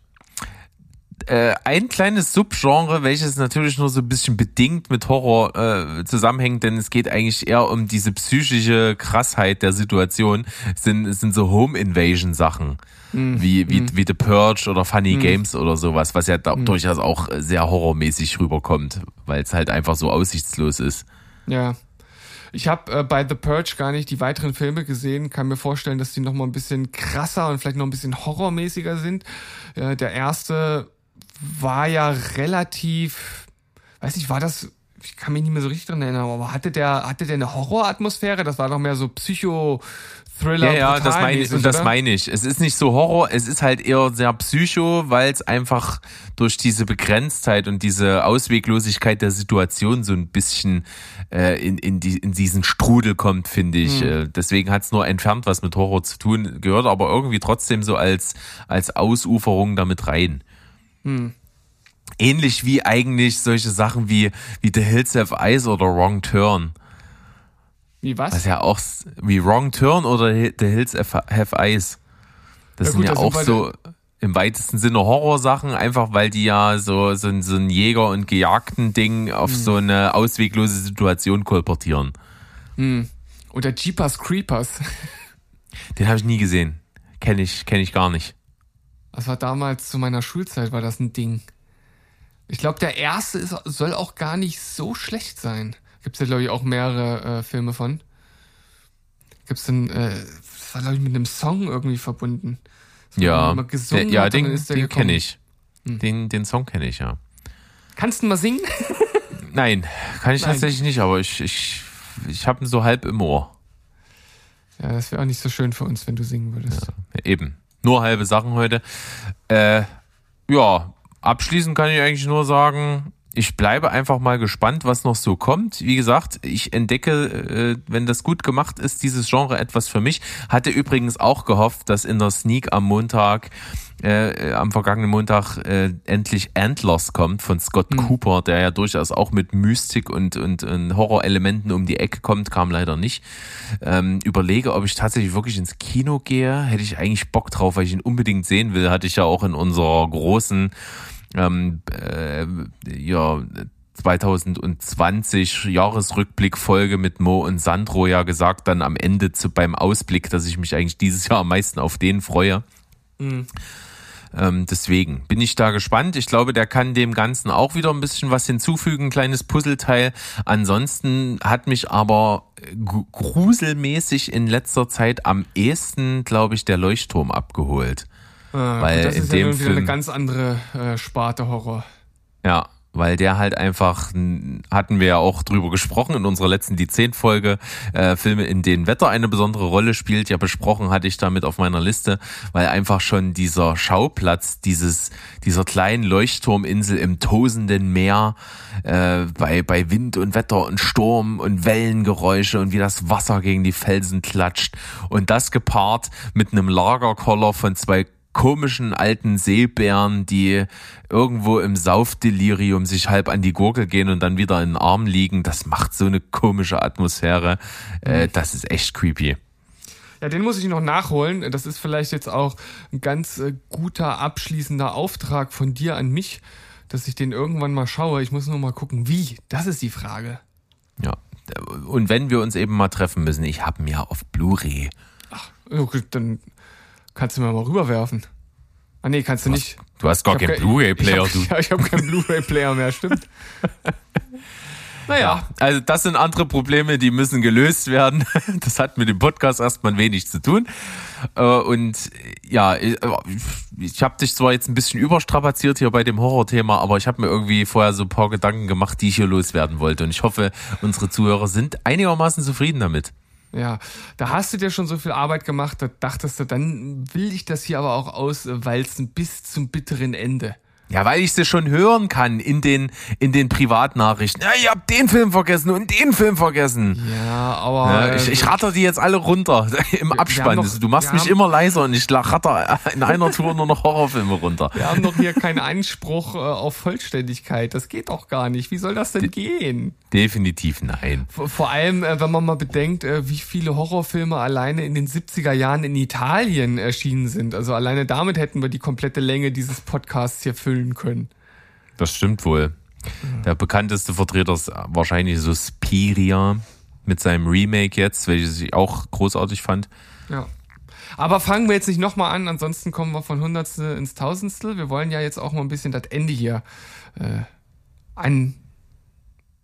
Äh, ein kleines Subgenre, welches natürlich nur so ein bisschen bedingt mit Horror äh, zusammenhängt, denn es geht eigentlich eher um diese psychische Krassheit der Situation, sind, sind so Home Invasion Sachen. Wie, wie, wie The Purge oder Funny Games oder sowas, was ja da durchaus auch sehr horrormäßig rüberkommt, weil es halt einfach so aussichtslos ist. Ja. Ich habe äh, bei The Purge gar nicht die weiteren Filme gesehen, kann mir vorstellen, dass die noch mal ein bisschen krasser und vielleicht noch ein bisschen horrormäßiger sind. Äh, der erste war ja relativ, weiß nicht, war das, ich kann mich nicht mehr so richtig dran erinnern, aber hatte der, hatte der eine Horroratmosphäre? Das war doch mehr so Psycho-Thriller. Ja, ja, das meine ich, und das oder? meine ich. Es ist nicht so Horror, es ist halt eher sehr Psycho, weil es einfach durch diese Begrenztheit und diese Ausweglosigkeit der Situation so ein bisschen äh, in, in, die, in diesen Strudel kommt, finde ich. Äh, deswegen hat es nur entfernt was mit Horror zu tun, gehört aber irgendwie trotzdem so als, als Ausuferung damit rein. Ähnlich wie eigentlich solche Sachen wie, wie The Hills Have Eyes oder Wrong Turn. Wie was? Was ja auch wie Wrong Turn oder The Hills Have Eyes. Das Ja sind gut, ja das sind auch beide- so im weitesten Sinne Horrorsachen, einfach weil die ja so, so, ein- so ein Jäger- und Gejagten-Ding auf Hm. so eine ausweglose Situation kolportieren. Oder Jeepers Creepers. Den habe ich nie gesehen. Kenne ich, kenn ich gar nicht. Das war damals zu meiner Schulzeit, war das ein Ding. Ich glaube, der erste ist, soll auch gar nicht so schlecht sein. Gibt's ja, glaube ich, auch mehrere äh, Filme von. Gibt's denn, äh, das war, glaube ich, mit einem Song irgendwie verbunden. Das Ja, gesungen ja, den, den. Hm. kenne ich. Den, den Song kenne ich, ja. Kannst du mal singen? Nein, kann ich Nein. tatsächlich nicht, aber ich, ich, ich habe ihn so halb im Ohr. Ja, das wäre auch nicht so schön für uns, wenn du singen würdest. Eben. Nur halbe Sachen heute. Äh, ja, abschließend kann ich eigentlich nur sagen, ich bleibe einfach mal gespannt, was noch so kommt. Wie gesagt, ich entdecke, äh, wenn das gut gemacht ist, dieses Genre etwas für mich. Hatte übrigens auch gehofft, dass in der Sneak am Montag, äh, am vergangenen Montag, äh, endlich Antlers kommt von Scott Cooper, der ja durchaus auch mit Mystik und, und, und Horrorelementen um die Ecke kommt, kam leider nicht. Ähm, überlege, ob ich tatsächlich wirklich ins Kino gehe. Hätte ich eigentlich Bock drauf, weil ich ihn unbedingt sehen will. Hatte ich ja auch in unserer großen ähm, äh, ja, 2020 Jahresrückblickfolge mit Mo und Sandro ja gesagt, dann am Ende zu, beim Ausblick, dass ich mich eigentlich dieses Jahr am meisten auf den freue. Ähm, deswegen bin ich da gespannt. Ich glaube, der kann dem Ganzen auch wieder ein bisschen was hinzufügen, ein kleines Puzzleteil. Ansonsten hat mich aber gru- gruselmäßig in letzter Zeit am ehesten, glaube ich, der Leuchtturm abgeholt. Äh, Weil das in ist ja dem nun wieder eine Film- ganz andere äh, Sparte Horror. Ja, weil der halt einfach, hatten wir ja auch drüber gesprochen in unserer letzten Die zehn Folge, äh, Filme, in denen Wetter eine besondere Rolle spielt, ja besprochen hatte ich damit auf meiner Liste, weil einfach schon dieser Schauplatz, dieses, dieser kleinen Leuchtturminsel im tosenden Meer, äh, bei, bei Wind und Wetter und Sturm und Wellengeräusche und wie das Wasser gegen die Felsen klatscht und das gepaart mit einem Lagerkoller von zwei komischen alten Seebären, die irgendwo im Saufdelirium sich halb an die Gurgel gehen und dann wieder in den Arm liegen. Das macht so eine komische Atmosphäre. Äh, das ist echt creepy. Ja, den muss ich noch nachholen. Das ist vielleicht jetzt auch ein ganz äh, guter abschließender Auftrag von dir an mich, dass ich den irgendwann mal schaue. Ich muss nur mal gucken, wie. Das ist die Frage. Ja. Und wenn wir uns eben mal treffen müssen, ich habe mir auf Blu-ray. Okay, dann kannst du mir mal rüberwerfen. Ah nee, kannst du nicht. Du hast gar keinen kein- Blu-ray-Player, Ich du. habe ja, ich hab keinen Blu-ray-Player mehr, stimmt. naja, Also das sind andere Probleme, die müssen gelöst werden. Das hat mit dem Podcast erstmal wenig zu tun. Äh, Und ja, ich- ich habe dich zwar jetzt ein bisschen überstrapaziert hier bei dem Horrorthema, aber ich habe mir irgendwie vorher so ein paar Gedanken gemacht, die ich hier loswerden wollte. Und ich hoffe, unsere Zuhörer sind einigermaßen zufrieden damit. Ja, da hast du dir schon so viel Arbeit gemacht, da dachtest du, dann will ich das hier aber auch auswalzen bis zum bitteren Ende. Ja, weil ich sie schon hören kann in den, in den Privatnachrichten. Ja, ihr habt den Film vergessen und den Film vergessen. Ja, aber. Ja, ich, ich ratter die jetzt alle runter im Abspann. noch- du machst mich haben- immer leiser und ich ratter in einer Tour nur noch Horrorfilme runter. wir haben doch hier keinen Anspruch äh, auf Vollständigkeit. Das geht doch gar nicht. Wie soll das denn gehen? Definitiv nein. Vor vor allem, äh, wenn man mal bedenkt, äh, wie viele Horrorfilme alleine in den 70er Jahren in Italien erschienen sind. Also alleine damit hätten wir die komplette Länge dieses Podcasts hier füllen können. Das stimmt wohl. Der bekannteste Vertreter ist wahrscheinlich Suspiria mit seinem Remake jetzt, welches ich auch großartig fand. Ja. Aber fangen wir jetzt nicht nochmal an, ansonsten kommen wir von Hundertstel ins Tausendstel. Wir wollen ja jetzt auch mal ein bisschen das Ende hier äh, an,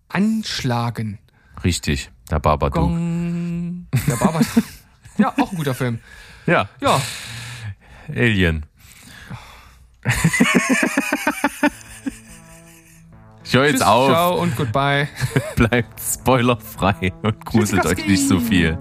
anschlagen. Richtig, der Babadook. Gong. Der Barber. ja, auch ein guter Film. Ja, Ja, Alien. Ich höre jetzt tschüss, auf. ciao und goodbye. Bleibt spoilerfrei und gruselt euch nicht so viel.